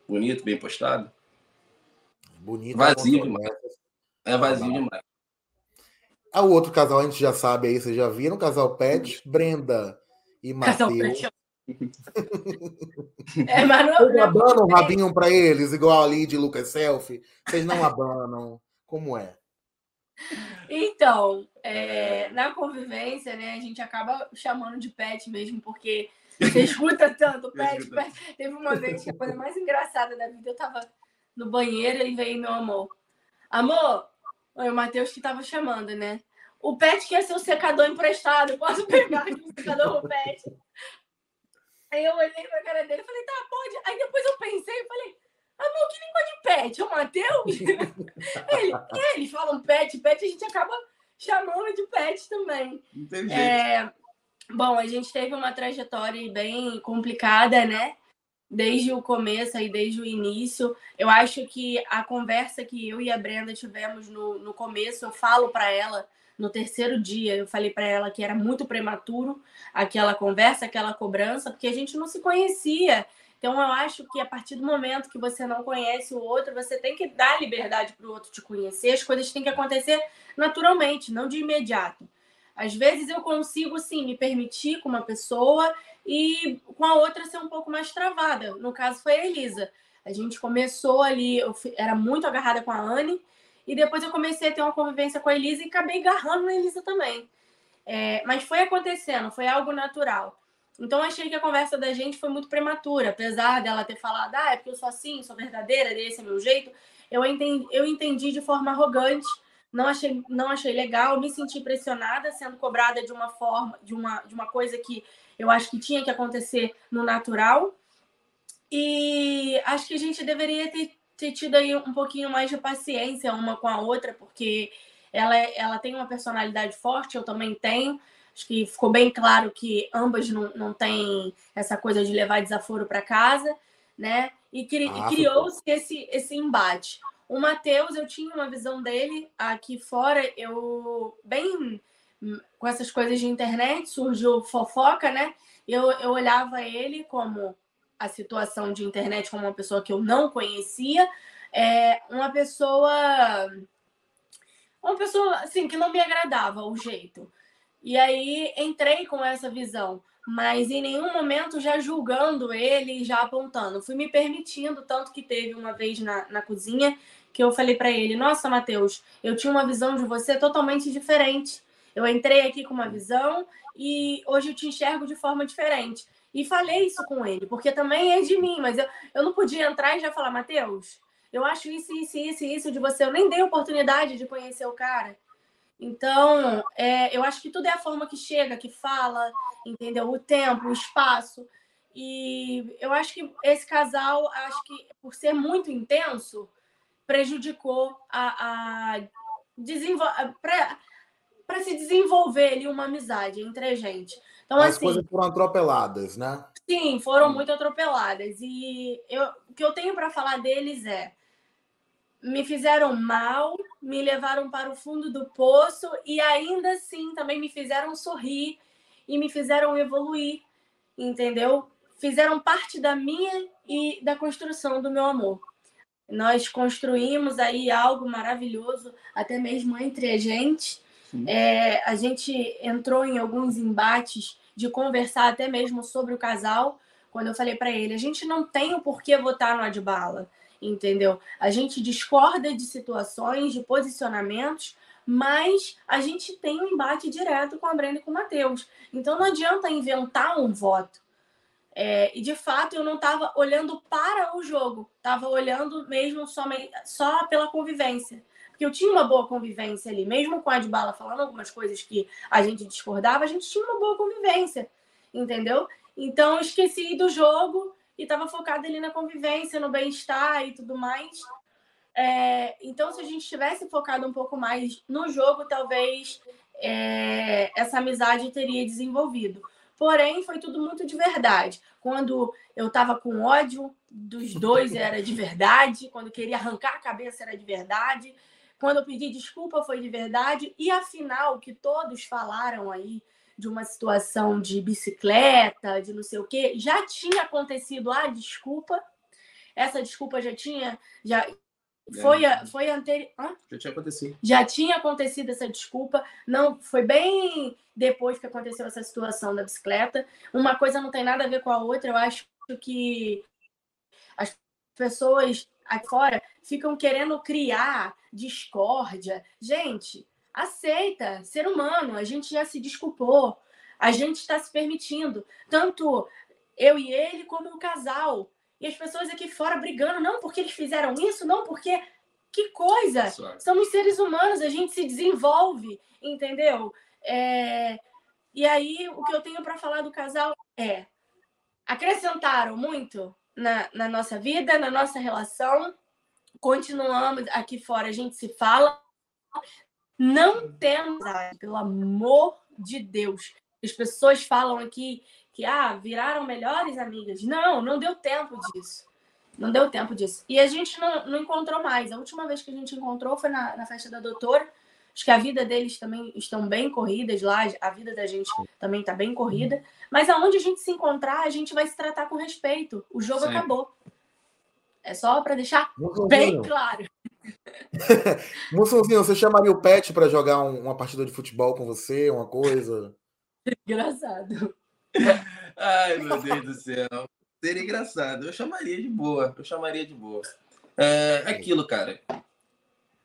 Speaker 4: bonito, bem postado,
Speaker 1: Bonito.
Speaker 4: Vazio
Speaker 1: controvérsia.
Speaker 4: é vazio demais.
Speaker 1: Ah, o outro casal a gente já sabe aí, vocês já viram? O casal Pet, Brenda e
Speaker 3: Casal
Speaker 1: Matheus.
Speaker 3: Pet. É, mas não,
Speaker 1: Vocês
Speaker 3: não-
Speaker 1: abanam o rabinho pra eles, igual ali de Lucas Selfie? Vocês não abanam. Como é?
Speaker 3: Então, é, na convivência, né, a gente acaba chamando de pet mesmo, porque você escuta tanto pet, pet. Teve uma vez que a coisa mais engraçada da vida, eu tava no banheiro e veio meu amor. Amor, Oi, o Matheus que tava chamando, né? O pet quer seu secador emprestado, posso pegar aqui o secador do pet? Aí eu olhei pra cara dele e falei, tá, pode. Aí depois eu pensei e falei, amor, que língua de pet? É o Matheus? ele, é, eles falam pet, pet, a gente acaba chamando de pet também.
Speaker 4: Jeito.
Speaker 3: É, bom, a gente teve uma trajetória bem complicada, né? Desde o começo e desde o início. Eu acho que a conversa que eu e a Brenda tivemos no, no começo, eu falo para ela no terceiro dia, eu falei para ela que era muito prematuro aquela conversa, aquela cobrança, porque a gente não se conhecia. Então, eu acho que a partir do momento que você não conhece o outro, você tem que dar liberdade para o outro te conhecer. As coisas têm que acontecer naturalmente, não de imediato. Às vezes eu consigo, sim, me permitir com uma pessoa e com a outra ser um pouco mais travada. No caso, foi a Elisa. A gente começou ali, eu era muito agarrada com a Anne, e depois eu comecei a ter uma convivência com a Elisa e acabei agarrando na Elisa também. É, mas foi acontecendo, foi algo natural. Então achei que a conversa da gente foi muito prematura, apesar dela ter falado, ah, é porque eu sou assim, sou verdadeira, esse é meu jeito. Eu entendi, eu entendi de forma arrogante, não achei, não achei legal, me senti pressionada, sendo cobrada de uma forma, de uma, de uma coisa que eu acho que tinha que acontecer no natural. E acho que a gente deveria ter, ter tido aí um pouquinho mais de paciência uma com a outra, porque ela, ela tem uma personalidade forte, eu também tenho. Acho que ficou bem claro que ambas não, não têm essa coisa de levar desaforo para casa, né? E, cri, ah, criou-se esse, esse embate. O Matheus, eu tinha uma visão dele aqui fora, eu bem com essas coisas de internet, surgiu fofoca, né? Eu, eu olhava ele como a situação de internet como uma pessoa que eu não conhecia, é uma pessoa uma pessoa assim que não me agradava o jeito. E aí entrei com essa visão, mas em nenhum momento já julgando ele, já apontando. Fui me permitindo, tanto que teve uma vez na, na cozinha que eu falei para ele: Nossa, Matheus, eu tinha uma visão de você totalmente diferente. Eu entrei aqui com uma visão e hoje eu te enxergo de forma diferente. E falei isso com ele, porque também é de mim, mas eu, eu não podia entrar e já falar: Matheus, eu acho isso, isso, isso, isso de você. Eu nem dei oportunidade de conhecer o cara. Então, é, eu acho que tudo é a forma que chega, que fala, entendeu? O tempo, o espaço. E eu acho que esse casal, acho que por ser muito intenso, prejudicou a, a para se desenvolver ali uma amizade entre a gente.
Speaker 1: Então, As assim, coisas foram atropeladas, né?
Speaker 3: Sim, foram muito atropeladas. E eu, o que eu tenho para falar deles é: me fizeram mal, me levaram para o fundo do poço e ainda assim também me fizeram sorrir e me fizeram evoluir, entendeu? Fizeram parte da minha e da construção do meu amor. Nós construímos aí algo maravilhoso, até mesmo entre a gente. É, a gente entrou em alguns embates de conversar até mesmo sobre o casal, quando eu falei para ele, a gente não tem o porquê votar no Adbala entendeu? A gente discorda de situações, de posicionamentos, mas a gente tem um embate direto com a Brenda e com o Matheus. Então não adianta inventar um voto. É, e de fato eu não estava olhando para o jogo, estava olhando mesmo somente, só pela convivência. Porque eu tinha uma boa convivência ali, mesmo com a Adbala falando algumas coisas que a gente discordava, a gente tinha uma boa convivência, entendeu? Então eu esqueci do jogo e estava focada ali na convivência, no bem-estar e tudo mais. É, então, se a gente tivesse focado um pouco mais no jogo, talvez é, essa amizade teria desenvolvido. Porém, foi tudo muito de verdade. Quando eu estava com ódio dos dois, era de verdade. Quando queria arrancar a cabeça, era de verdade. Quando eu pedi desculpa, foi de verdade. E afinal, o que todos falaram aí de uma situação de bicicleta, de não sei o quê, já tinha acontecido a desculpa. Essa desculpa já tinha. Já, foi, é. foi anterior.
Speaker 4: Já tinha acontecido.
Speaker 3: Já tinha acontecido essa desculpa. Não, foi bem depois que aconteceu essa situação da bicicleta. Uma coisa não tem nada a ver com a outra. Eu acho que as pessoas aqui fora ficam querendo criar discórdia. Gente, aceita, ser humano, a gente já se desculpou, a gente está se permitindo, tanto eu e ele como o casal. E as pessoas aqui fora brigando, não porque eles fizeram isso, não porque. Que coisa! Somos seres humanos, a gente se desenvolve, entendeu? É... E aí, o que eu tenho para falar do casal é: acrescentaram muito na, na nossa vida, na nossa relação. Continuamos aqui fora, a gente se fala, não temos, pelo amor de Deus. As pessoas falam aqui que ah, viraram melhores amigas. Não, não deu tempo disso. Não deu tempo disso. E a gente não, não encontrou mais. A última vez que a gente encontrou foi na, na festa da doutora. Acho que a vida deles também estão bem corridas lá, a vida da gente também está bem corrida. Mas aonde a gente se encontrar, a gente vai se tratar com respeito. O jogo Sim. acabou. É só para deixar bem claro.
Speaker 1: Mussunzinho, você chamaria o Pet para jogar um, uma partida de futebol com você, uma coisa?
Speaker 3: Engraçado.
Speaker 4: Ai, meu Deus do céu. Seria engraçado. Eu chamaria de boa. Eu chamaria de boa. É, é aquilo, cara.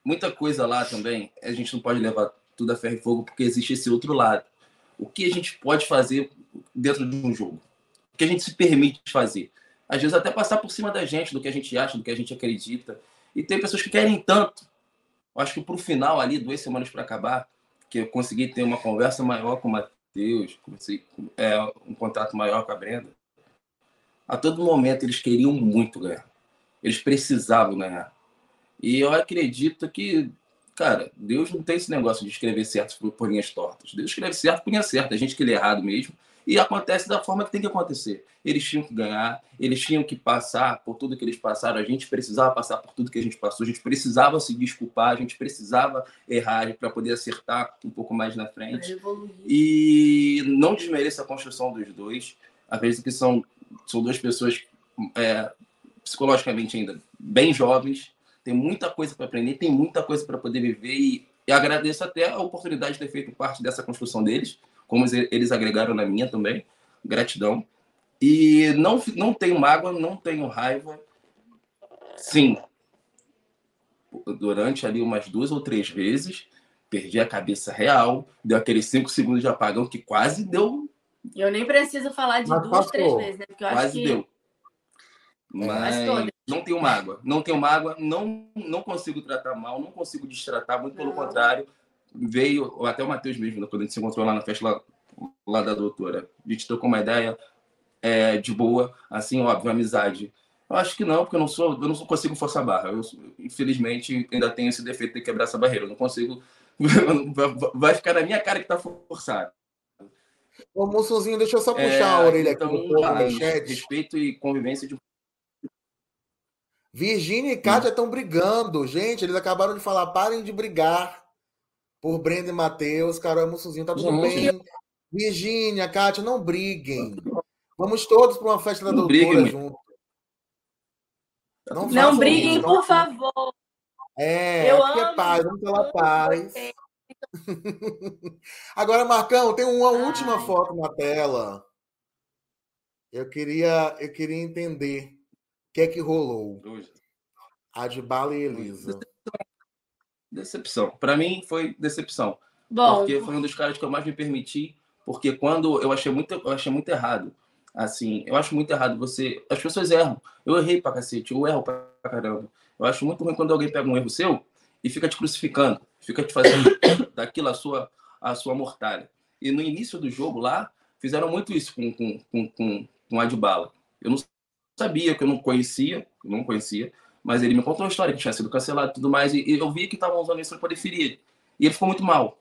Speaker 4: Muita coisa lá também. A gente não pode levar tudo a ferro e fogo porque existe esse outro lado. O que a gente pode fazer dentro de um jogo? O que a gente se permite fazer? Às vezes até passar por cima da gente, do que a gente acha, do que a gente acredita. E tem pessoas que querem tanto. Eu acho que para o final ali, duas semanas para acabar, que eu consegui ter uma conversa maior com o Matheus, é, um contato maior com a Brenda a todo momento eles queriam muito ganhar. Eles precisavam ganhar. E eu acredito que, cara, Deus não tem esse negócio de escrever certo por, por linhas tortas. Deus escreve certo por linha certa. A gente que lê errado mesmo. E acontece da forma que tem que acontecer. Eles tinham que ganhar, eles tinham que passar por tudo que eles passaram. A gente precisava passar por tudo que a gente passou. A gente precisava se desculpar, a gente precisava errar para poder acertar um pouco mais na frente. E não desmereça a construção dos dois. Acredito que são são duas pessoas é, psicologicamente ainda bem jovens, tem muita coisa para aprender, tem muita coisa para poder viver e, e, agradeço até a oportunidade de ter feito parte dessa construção deles, como eles agregaram na minha também, gratidão. E não, não tenho mágoa, não tenho raiva. Sim, durante ali umas duas ou três vezes, perdi a cabeça real, deu aqueles cinco segundos de apagão que quase deu
Speaker 3: eu nem preciso falar de Mas duas, passou. três vezes, né? Porque eu
Speaker 4: Quase
Speaker 3: acho que...
Speaker 4: deu. Mas não tenho mágoa, não tenho mágoa, não, não consigo tratar mal, não consigo destratar, muito pelo não. contrário. Veio, até o Matheus mesmo, né, quando a gente se encontrou lá na festa lá, lá da doutora, a gente trocou uma ideia é, de boa, assim, óbvio, amizade. Eu acho que não, porque eu não sou, eu não consigo forçar a barra. Eu, infelizmente, ainda tenho esse defeito de quebrar essa barreira. Eu não consigo. Vai ficar na minha cara que tá forçado.
Speaker 1: Ô, moçozinho, deixa eu só puxar é, a orelha
Speaker 4: então,
Speaker 1: aqui do povo
Speaker 4: no chat. Respeito e convivência de.
Speaker 1: Virgínia e Kátia estão brigando. Gente, eles acabaram de falar, parem de brigar por Brenda e Matheus. Carol, moçozinho, tá tudo não, bem. Virgínia, Kátia, não briguem. Vamos todos para uma festa da não doutora briguem,
Speaker 3: junto. Não, não briguem, isso, por não. favor.
Speaker 1: É, eu aqui é amo, é paz, vamos pela paz. Agora, Marcão, tem uma Ai. última foto na tela. Eu queria, eu queria entender o que é que rolou. Adbala e Elisa.
Speaker 4: Decepção. Para mim foi decepção. Bom. Porque foi um dos caras que eu mais me permiti, porque quando eu achei muito, eu achei muito errado. Assim, eu acho muito errado você. As pessoas erram. Eu errei pra cacete, eu erro pra caramba. Eu acho muito ruim quando alguém pega um erro seu e fica te crucificando, fica te fazendo daquilo a sua, a sua mortalha. E no início do jogo lá, fizeram muito isso com, com, com, com, com Adbala. Eu não sabia, que eu não conhecia, não conhecia, mas ele me contou uma história que tinha sido cancelado e tudo mais, e, eu vi que estavam usando isso para poder E ele ficou muito mal.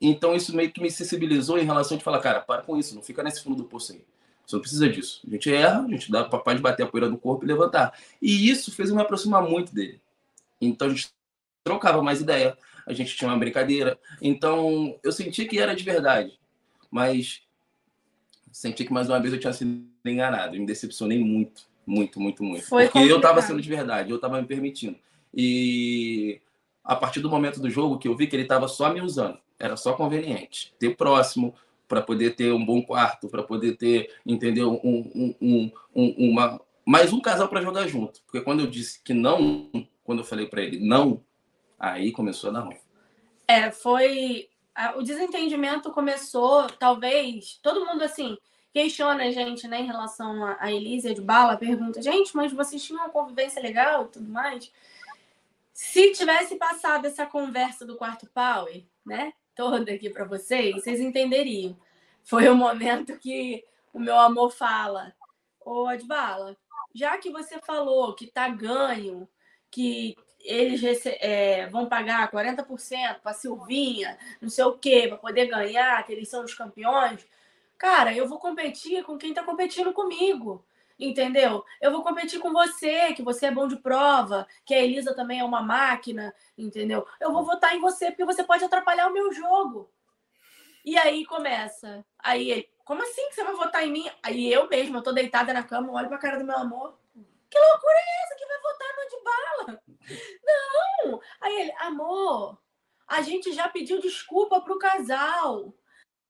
Speaker 4: Então isso meio que me sensibilizou em relação de falar, cara, para com isso, não fica nesse fundo do poço aí. Você não precisa disso. A gente erra, a gente dá para bater a poeira do corpo e levantar. E isso fez eu me aproximar muito dele. Então a gente trocava mais ideia, a gente tinha uma brincadeira. Então, eu senti que era de verdade, mas senti que mais uma vez eu tinha sido enganado. Eu me decepcionei muito, muito, muito, muito. Foi porque complicado. eu estava sendo de verdade, eu estava me permitindo. E a partir do momento do jogo que eu vi que ele estava só me usando, era só conveniente. Ter próximo para poder ter um bom quarto, para poder ter, entendeu, um, um, um, uma mais um casal para jogar junto. Porque quando eu disse que não, quando eu falei para ele não, Aí começou a dar ruim.
Speaker 3: É, foi. O desentendimento começou, talvez. Todo mundo assim questiona a gente, né, em relação a, Elisa de Bala, pergunta, gente, mas vocês tinham uma convivência legal e tudo mais? Se tivesse passado essa conversa do quarto power, né, toda aqui para vocês, vocês entenderiam. Foi o momento que o meu amor fala, ô Adbala, já que você falou que tá ganho, que eles é, vão pagar 40% para Silvinha, não sei o quê, para poder ganhar, que eles são os campeões. cara, eu vou competir com quem está competindo comigo. Entendeu? Eu vou competir com você, que você é bom de prova, que a Elisa também é uma máquina, entendeu? Eu vou votar em você porque você pode atrapalhar o meu jogo. E aí começa. Aí como assim que você vai votar em mim? Aí eu mesma, eu tô deitada na cama, olho pra cara do meu amor. Que loucura é essa que vai votar no de bala? Não! Aí ele, amor, a gente já pediu desculpa pro casal.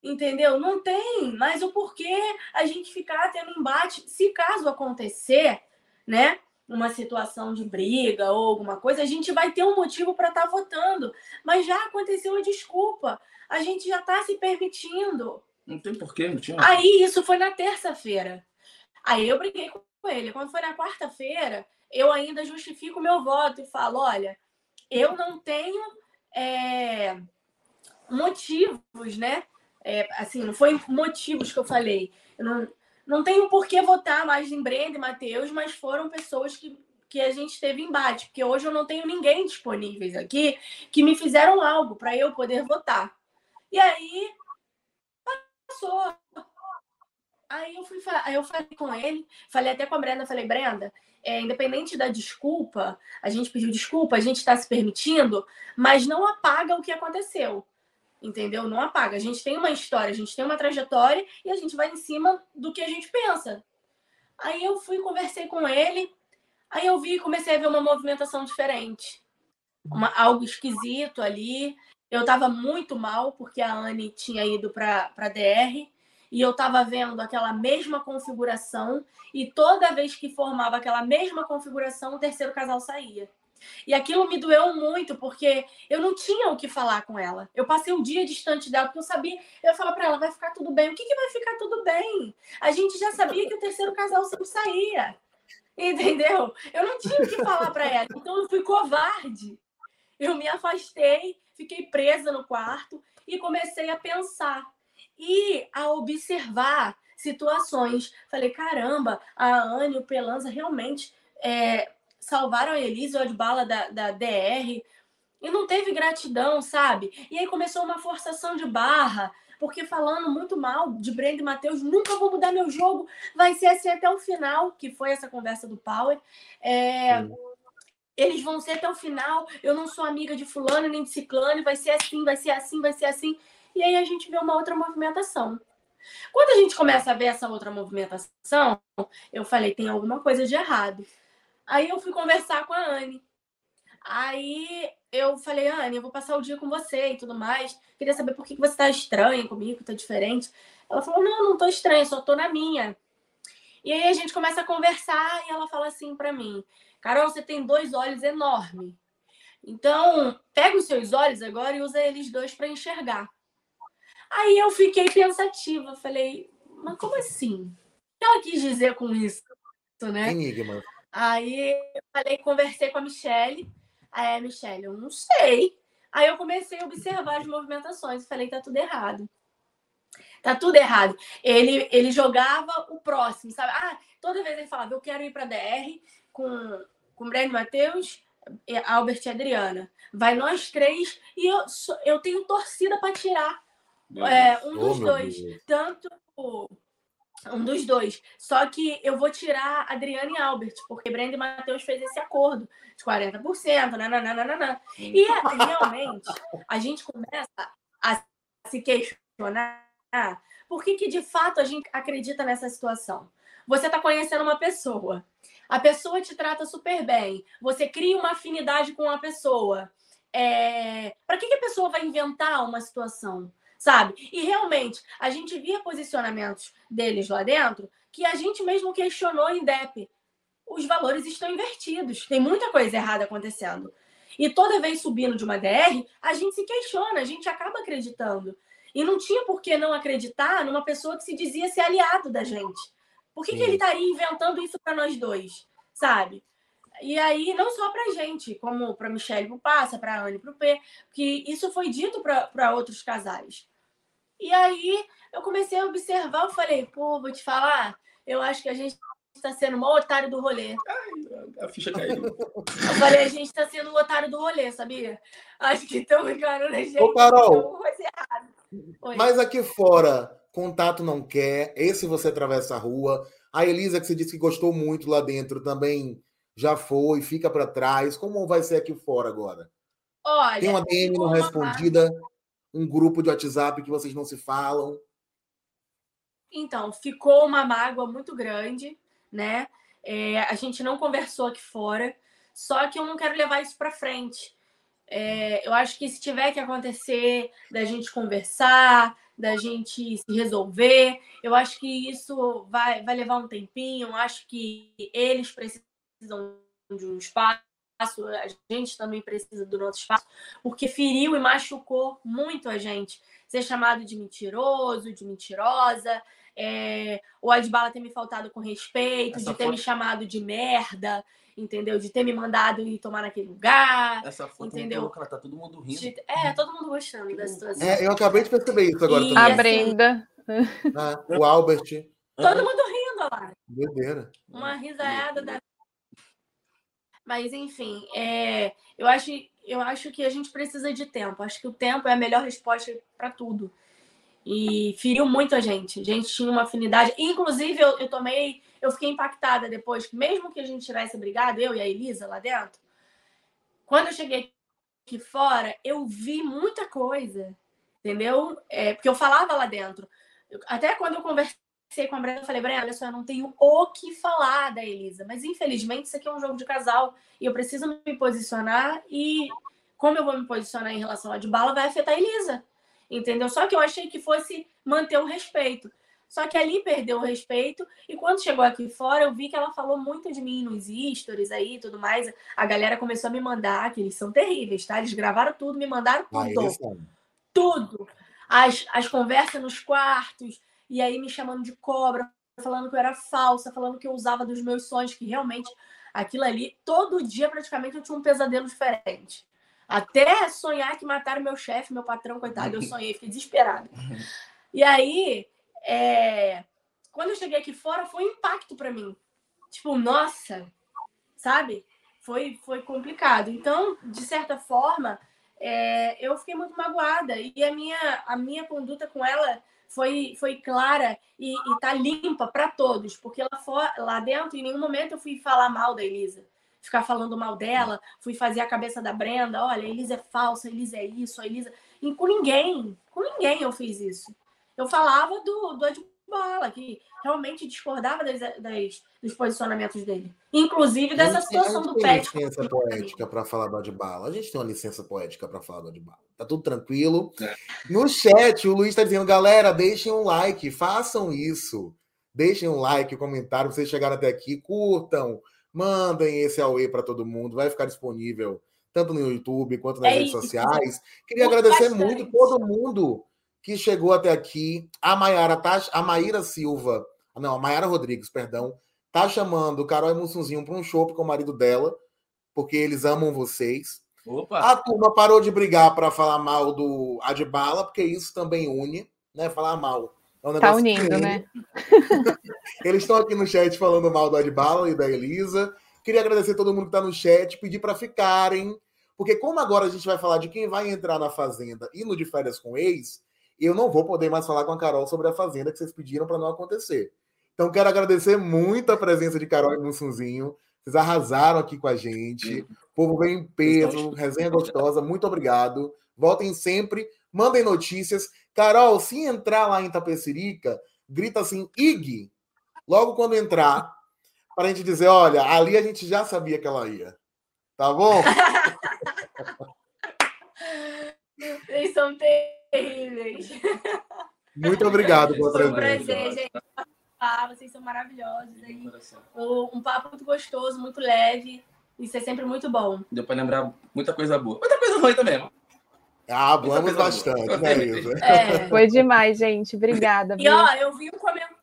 Speaker 3: Entendeu? Não tem mais o porquê a gente ficar tendo embate. Se caso acontecer, né? Uma situação de briga ou alguma coisa, a gente vai ter um motivo para estar tá votando. Mas já aconteceu a desculpa. A gente já está se permitindo.
Speaker 4: Não tem porquê, não tinha.
Speaker 3: Aí isso foi na terça-feira. Aí eu briguei com ele. Quando foi na quarta-feira, eu ainda justifico o meu voto e falo: olha, eu não tenho é, motivos, né? É, assim, não foi motivos que eu falei. Eu não, não tenho por que votar mais em Brenda e Matheus, mas foram pessoas que, que a gente teve embate. Porque hoje eu não tenho ninguém disponíveis aqui que me fizeram algo para eu poder votar. E aí passou. Aí eu fui aí eu falei com ele, falei até com a Brenda, falei, Brenda, é, independente da desculpa, a gente pediu desculpa, a gente está se permitindo, mas não apaga o que aconteceu entendeu? Não apaga. A gente tem uma história, a gente tem uma trajetória e a gente vai em cima do que a gente pensa. Aí eu fui, conversei com ele, aí eu vi, comecei a ver uma movimentação diferente. Uma, algo esquisito ali. Eu estava muito mal, porque a Anne tinha ido para a DR, e eu estava vendo aquela mesma configuração, e toda vez que formava aquela mesma configuração, o terceiro casal saía. E aquilo me doeu muito, porque eu não tinha o que falar com ela. Eu passei um dia distante dela, porque eu sabia. Eu falar para ela: vai ficar tudo bem. O que, que vai ficar tudo bem? A gente já sabia que o terceiro casal sempre saía. Entendeu? Eu não tinha o que falar para ela. Então eu fui covarde. Eu me afastei, fiquei presa no quarto e comecei a pensar e a observar situações. Falei: caramba, a Anne e o Pelanza realmente. É, salvaram a Elise Odbala da, da DR e não teve gratidão, sabe? E aí começou uma forçação de barra, porque falando muito mal de Brenda e Matheus, nunca vou mudar meu jogo, vai ser assim até o final, que foi essa conversa do Power. É, eles vão ser até o final, eu não sou amiga de fulano nem de ciclano, vai ser assim, vai ser assim, vai ser assim. E aí a gente vê uma outra movimentação. Quando a gente começa a ver essa outra movimentação, eu falei, tem alguma coisa de errado. Aí eu fui conversar com a Anne. Aí eu falei, Anne, eu vou passar o dia com você e tudo mais. Queria saber por que você tá estranha comigo, tá diferente. Ela falou, não, não tô estranha, só tô na minha. E aí a gente começa a conversar e ela fala assim para mim, Carol, você tem dois olhos enormes. Então, pega os seus olhos agora e usa eles dois para enxergar. Aí eu fiquei pensativa, falei, mas como assim? O que ela quis dizer com isso, né?
Speaker 1: Enigma.
Speaker 3: Aí eu falei, conversei com a Michelle. Aí a Michelle, eu não sei. Aí eu comecei a observar as movimentações falei, tá tudo errado. Tá tudo errado. Ele, ele jogava o próximo, sabe? Ah, toda vez ele falava, eu quero ir para DR com, com Breno Matheus, Albert e Adriana. Vai nós três e eu, eu tenho torcida para tirar é, um dos oh, dois. Tanto um dos dois. Só que eu vou tirar Adriana e Albert, porque Brenda e Matheus fez esse acordo de 40%, nananana. E realmente a gente começa a se questionar por que, que de fato a gente acredita nessa situação. Você está conhecendo uma pessoa, a pessoa te trata super bem, você cria uma afinidade com a pessoa. É... Para que, que a pessoa vai inventar uma situação? Sabe? E realmente, a gente via posicionamentos deles lá dentro que a gente mesmo questionou em DEP. Os valores estão invertidos, tem muita coisa errada acontecendo. E toda vez subindo de uma DR, a gente se questiona, a gente acaba acreditando. E não tinha por que não acreditar numa pessoa que se dizia ser aliado da gente. Por que, que ele estaria inventando isso para nós dois, sabe? E aí, não só para gente, como para Michelle pro Passa, para Anne pro P, que isso foi dito para outros casais. E aí eu comecei a observar, eu falei, pô, vou te falar, eu acho que a gente está sendo o maior otário do rolê.
Speaker 4: Ai, a ficha caiu.
Speaker 3: Eu falei, a gente está sendo o otário do rolê, sabia? Acho que estão enganando a gente.
Speaker 1: Ô, Carol, mas aqui fora, contato não quer. Esse você atravessa a rua. A Elisa, que você disse que gostou muito lá dentro, também já foi, fica para trás. Como vai ser aqui fora agora?
Speaker 3: Olha,
Speaker 1: Tem uma DM não respondida, um grupo de WhatsApp que vocês não se falam.
Speaker 3: Então, ficou uma mágoa muito grande, né? É, a gente não conversou aqui fora, só que eu não quero levar isso para frente. É, eu acho que se tiver que acontecer da gente conversar, da gente se resolver, eu acho que isso vai, vai levar um tempinho. Eu acho que eles precisam de um espaço, a gente também precisa do nosso espaço, porque feriu e machucou muito a gente. Ser chamado de mentiroso, de mentirosa, é, o Adbala ter me faltado com respeito, Essa de ter foto... me chamado de merda, entendeu? De ter me mandado ir tomar naquele lugar.
Speaker 4: Essa foto
Speaker 3: entendeu?
Speaker 4: Ela tá todo mundo rindo.
Speaker 3: De... É, todo mundo gostando da situação.
Speaker 1: É, eu acabei de perceber isso agora
Speaker 2: e, também. A Brenda.
Speaker 1: Ah, o Albert.
Speaker 3: Todo mundo rindo lá.
Speaker 1: Doideira.
Speaker 3: Uma risada da. Mas, enfim, é, eu, acho, eu acho que a gente precisa de tempo. Acho que o tempo é a melhor resposta para tudo e feriu muito a gente. A gente tinha uma afinidade. Inclusive, eu, eu tomei, eu fiquei impactada depois, mesmo que a gente tivesse brigado, eu e a Elisa lá dentro, quando eu cheguei aqui fora, eu vi muita coisa, entendeu? É, porque eu falava lá dentro. Até quando eu conversei com a Brenda, eu falei, Brenda, olha só, eu não tenho o que falar da Elisa, mas infelizmente isso aqui é um jogo de casal e eu preciso me posicionar e como eu vou me posicionar em relação a de bala vai afetar a Elisa entendeu? Só que eu achei que fosse manter o respeito. Só que ali perdeu o respeito e quando chegou aqui fora, eu vi que ela falou muito de mim nos stories aí e tudo mais. A galera começou a me mandar, que eles são terríveis, tá? Eles gravaram tudo, me mandaram ah, tudo. Ah, tudo. As, as conversas nos quartos, e aí me chamando de cobra, falando que eu era falsa, falando que eu usava dos meus sonhos, que realmente aquilo ali, todo dia praticamente eu tinha um pesadelo diferente. Até sonhar que mataram meu chefe, meu patrão, coitado, eu sonhei, fiquei desesperada. E aí, é... quando eu cheguei aqui fora, foi um impacto para mim. Tipo, nossa, sabe? Foi, foi complicado. Então, de certa forma, é... eu fiquei muito magoada. E a minha, a minha conduta com ela foi, foi clara e, e tá limpa para todos, porque lá, fora, lá dentro, em nenhum momento eu fui falar mal da Elisa ficar falando mal dela, fui fazer a cabeça da Brenda, olha, a Elisa é falsa, a Elisa é isso, a Elisa. E com ninguém, com ninguém eu fiz isso. Eu falava do, do Adbala, que realmente discordava das, das, dos posicionamentos dele. Inclusive dessa situação do pet.
Speaker 1: A gente tem licença poética para falar do Adbala. A gente tem uma licença poética para falar do Adbala. Tá tudo tranquilo. É. No chat, o Luiz está dizendo, galera, deixem um like, façam isso. Deixem um like, um comentário, vocês chegaram até aqui, curtam, Mandem esse Aue para todo mundo, vai ficar disponível tanto no YouTube quanto nas é redes sociais. Queria agradecer bastante. muito todo mundo que chegou até aqui. A Maiara tá, a Maíra Silva, não, a Maiara Rodrigues, perdão, tá chamando Carol e Mussunzinho para um show com o marido dela, porque eles amam vocês. Opa. A turma parou de brigar para falar mal do Adbala, porque isso também une, né? Falar mal
Speaker 2: é um tá unindo, né?
Speaker 1: Eles estão aqui no chat falando mal do Adbala e da Elisa. Queria agradecer a todo mundo que está no chat, pedir para ficarem, porque como agora a gente vai falar de quem vai entrar na Fazenda e no de férias com ex, eu não vou poder mais falar com a Carol sobre a Fazenda que vocês pediram para não acontecer. Então quero agradecer muito a presença de Carol e Mussunzinho. Vocês arrasaram aqui com a gente. O povo vem em peso, resenha gostosa. Muito obrigado. Voltem sempre, mandem notícias. Carol, se entrar lá em Tapecerica, grita assim, IG, logo quando entrar, para a gente dizer, olha, ali a gente já sabia que ela ia. Tá bom?
Speaker 3: Vocês são terríveis.
Speaker 1: Muito obrigado pela.
Speaker 3: Foi um prazer, gente. Ah, vocês são maravilhosos. Aí. Um papo muito gostoso, muito leve. Isso é sempre muito bom.
Speaker 4: Deu para lembrar muita coisa boa. Muita coisa ruim também.
Speaker 1: Ah, hablamos bastante, né, Isa?
Speaker 2: É. Foi demais, gente. Obrigada.
Speaker 3: E ó, eu vi um comentário.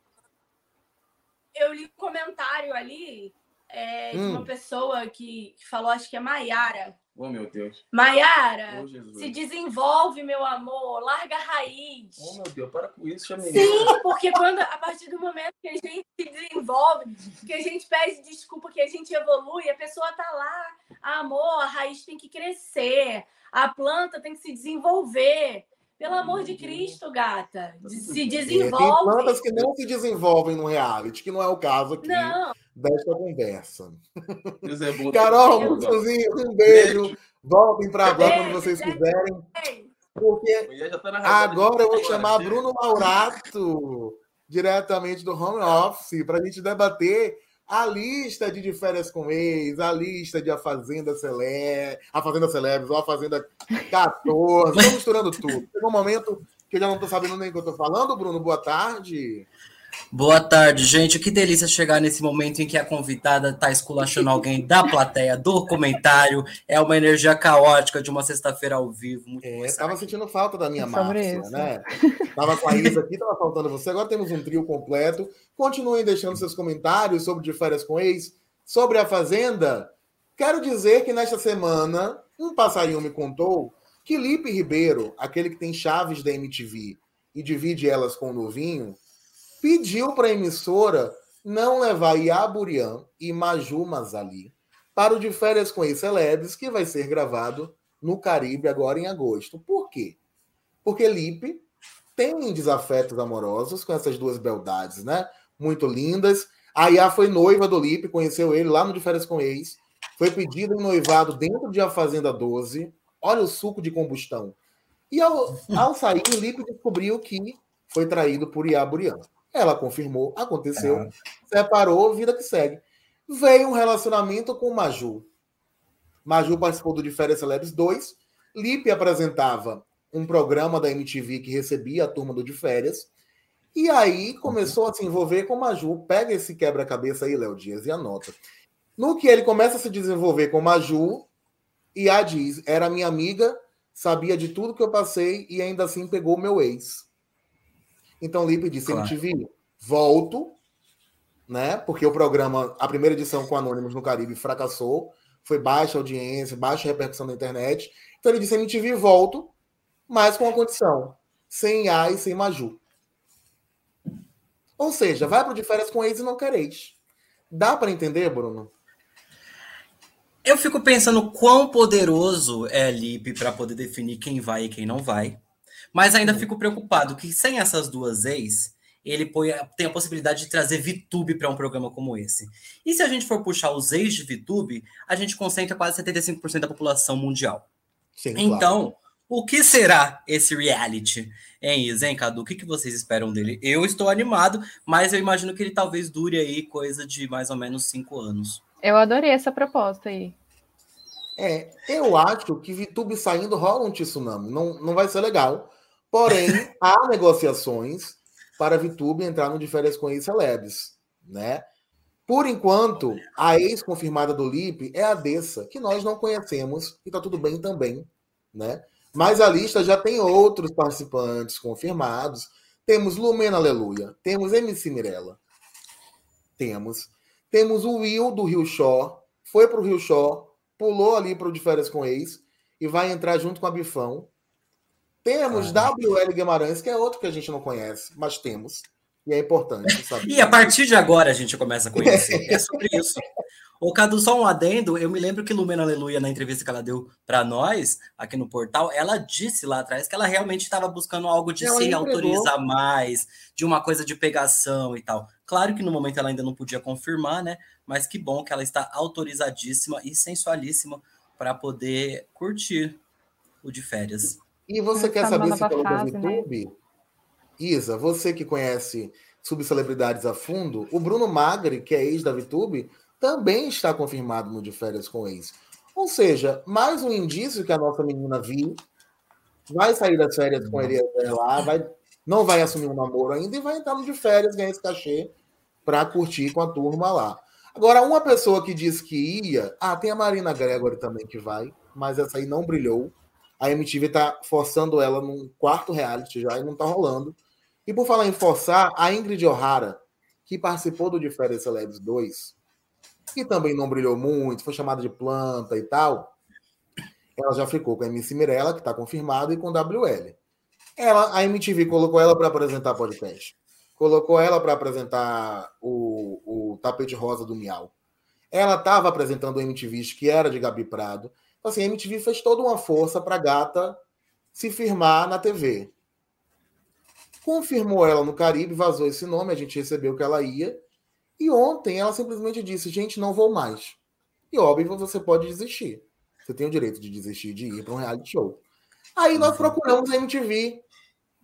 Speaker 3: Eu li um comentário ali é, hum. de uma pessoa que, que falou, acho que é Maiara.
Speaker 4: Oh, meu Deus.
Speaker 3: Maiara, oh, se desenvolve, meu amor, larga a raiz.
Speaker 4: Oh, meu Deus, para com isso, chame
Speaker 3: Sim, porque quando, a partir do momento que a gente se desenvolve, que a gente pede desculpa, que a gente evolui, a pessoa tá lá, amor, a raiz tem que crescer, a planta tem que se desenvolver. Pelo amor de Cristo, gata. Se desenvolve.
Speaker 1: tem plantas que não se desenvolvem no reality, que não é o caso aqui
Speaker 3: Não,
Speaker 1: desta conversa.
Speaker 4: É.
Speaker 1: Carol. Mussuzinho, um beijo. Voltem para agora quando vocês quiserem, porque
Speaker 4: tá
Speaker 1: agora eu vou chamar
Speaker 4: chega.
Speaker 1: Bruno Maurato, diretamente do home office, para a gente debater a lista de de férias com ex, a lista de A Fazenda Celebres, A Fazenda Celebres, ou A Fazenda 14, estou misturando tudo. Chegou um momento que eu já não estou sabendo nem o que eu estou falando, Bruno, boa tarde.
Speaker 5: Boa tarde, gente. Que delícia chegar nesse momento em que a convidada está esculachando alguém da plateia, do comentário. É uma energia caótica de uma sexta-feira ao vivo. Muito
Speaker 1: É, tava
Speaker 5: aqui.
Speaker 1: sentindo falta da minha
Speaker 2: É
Speaker 1: Márcia, né? Tava com a Isa aqui, tava faltando você. Agora temos um trio completo. Continuem deixando seus comentários sobre de férias com ex, sobre a Fazenda. Quero dizer que nesta semana, um passarinho me contou que Lipe Ribeiro, aquele que tem chaves da MTV e divide elas com o novinho, pediu para a emissora não levar Iaburian e Maju Mazali para o de férias com ex-celebres, que vai ser gravado no Caribe agora em agosto. Por quê? Porque Lipe tem desafetos amorosos com essas duas beldades, né? Muito lindas. A Iá foi noiva do Lipe, conheceu ele lá no De Férias com Ex. Foi pedido em noivado dentro de A Fazenda 12. Olha o suco de combustão. E ao, ao sair, Lipe descobriu que foi traído por Iá. Ela confirmou, aconteceu, separou, vida que segue. Veio um relacionamento com Maju. Maju participou do De Férias Celebres 2. Lipe apresentava um programa da MTV que recebia a turma do De Férias. E aí começou a se envolver com Maju. Pega esse quebra-cabeça aí, Léo Dias, e anota. No que ele começa a se desenvolver com Maju, e a diz: era minha amiga, sabia de tudo que eu passei e ainda assim pegou meu ex. Então Lipe disse:
Speaker 5: Claro.
Speaker 1: MTV, volto, né? Porque o programa, a primeira edição com Anônimos no Caribe fracassou, foi baixa audiência, baixa repercussão na internet. Então ele disse: MTV, volto, mas com uma condição: sem A e sem Maju. Ou seja, vai para de férias com ex e não quereis. Dá para entender, Bruno?
Speaker 5: Eu fico pensando quão poderoso é Lipe para poder definir quem vai e quem não vai. Mas ainda fico preocupado que sem essas duas ex, ele põe- tem a possibilidade de trazer VTube para um programa como esse. E se a gente for puxar os ex de VTube, a gente concentra quase 75% da população mundial.
Speaker 1: Sim,
Speaker 5: Então, o que será esse reality? Hein, Isa, hein, Cadu? O que, que vocês esperam dele? Eu estou animado, mas eu imagino que ele talvez dure aí coisa de mais ou menos cinco anos.
Speaker 2: Eu adorei essa proposta aí.
Speaker 1: É, eu acho que VTube saindo rola um tsunami. Não, não vai ser legal. Porém, há negociações para VTube entrar no de férias com ex-celebres, né? Por enquanto, a ex-confirmada do Lipe é a Dessa, que nós não conhecemos, e tá tudo bem também, né? Mas a lista já tem outros participantes confirmados. Temos Lumena Aleluia, temos MC Mirella, temos. Temos o Will do Rio Shore, foi pro Rio Shore, pulou ali pro de férias com ex e vai entrar junto com a Bifão. Temos WL Guimarães, que é outro que a gente não conhece, mas temos. E é importante saber.
Speaker 5: E a partir de agora a gente começa a conhecer. É sobre isso. Ô, Cadu, só um adendo. Eu me lembro que Lumena Aleluia, na entrevista que ela deu para nós, aqui no portal, ela disse lá atrás que ela realmente estava buscando algo de
Speaker 1: Ela
Speaker 5: se
Speaker 1: entregou.
Speaker 5: autorizar mais, de uma coisa de pegação e tal. Claro que no momento ela ainda não podia confirmar, né? Mas que bom que ela está autorizadíssima e sensualíssima para poder curtir o de férias.
Speaker 1: E você quer saber se pelo
Speaker 2: fase, né?
Speaker 1: YouTube? Isa, você que conhece subcelebridades a fundo, o Bruno Magri, que é ex da VTube, também está confirmado no de férias com ex. Ou seja, mais um indício que a nossa menina viu, vai sair das férias com ele lá, vai, não vai assumir um namoro ainda e vai entrar no de férias, ganhar esse cachê para curtir com a turma lá. Agora, uma pessoa que disse que ia, ah, tem a Marina Gregory também que vai, mas essa aí não brilhou. A MTV tá forçando ela num quarto reality já e não tá rolando. E por falar em forçar, a Ingrid O'Hara, que participou do De Férias Celebres 2, que também não brilhou muito, foi chamada de planta e tal, ela já ficou com a MC Mirella, que está confirmada, e com WL. Ela, a MTV colocou ela para apresentar podcast. Colocou ela para apresentar o, o tapete rosa do Miau. Ela estava apresentando o MTV, que era de Gabi Prado. Então, assim, a MTV fez toda uma força para a gata se firmar na TV. Confirmou ela no Caribe, vazou esse nome, a gente recebeu que ela ia. E ontem ela simplesmente disse: gente, não vou mais. E óbvio, você pode desistir. Você tem o direito de desistir de ir para um reality show. Aí nós procuramos a MTV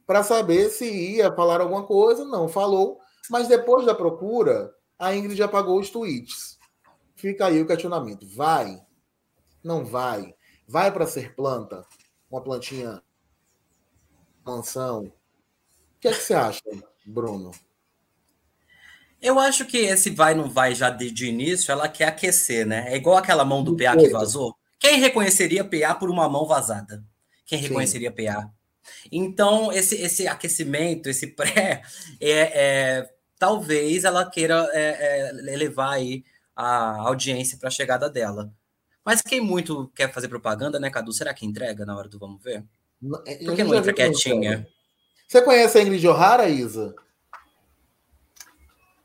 Speaker 1: para saber se ia falar alguma coisa. Não falou. Mas depois da procura, a Ingrid apagou os tweets. Fica aí o questionamento: vai? Não vai? Vai para ser planta? Uma plantinha mansão? O que é que você acha, Bruno?
Speaker 5: Eu acho que esse vai não vai já de, de início, ela quer aquecer, né? É igual aquela mão do PA que vazou. Quem reconheceria PA por uma mão vazada? Quem reconheceria Sim. PA? Então, esse, esse aquecimento, esse pré, é, é talvez ela queira é, é, elevar aí a audiência para a chegada dela. Mas quem muito quer fazer propaganda, né, Cadu? Será que entrega na hora do vamos ver?
Speaker 1: É, Por que não entra quietinha? Você conhece a Ingrid O'Hara, Isa?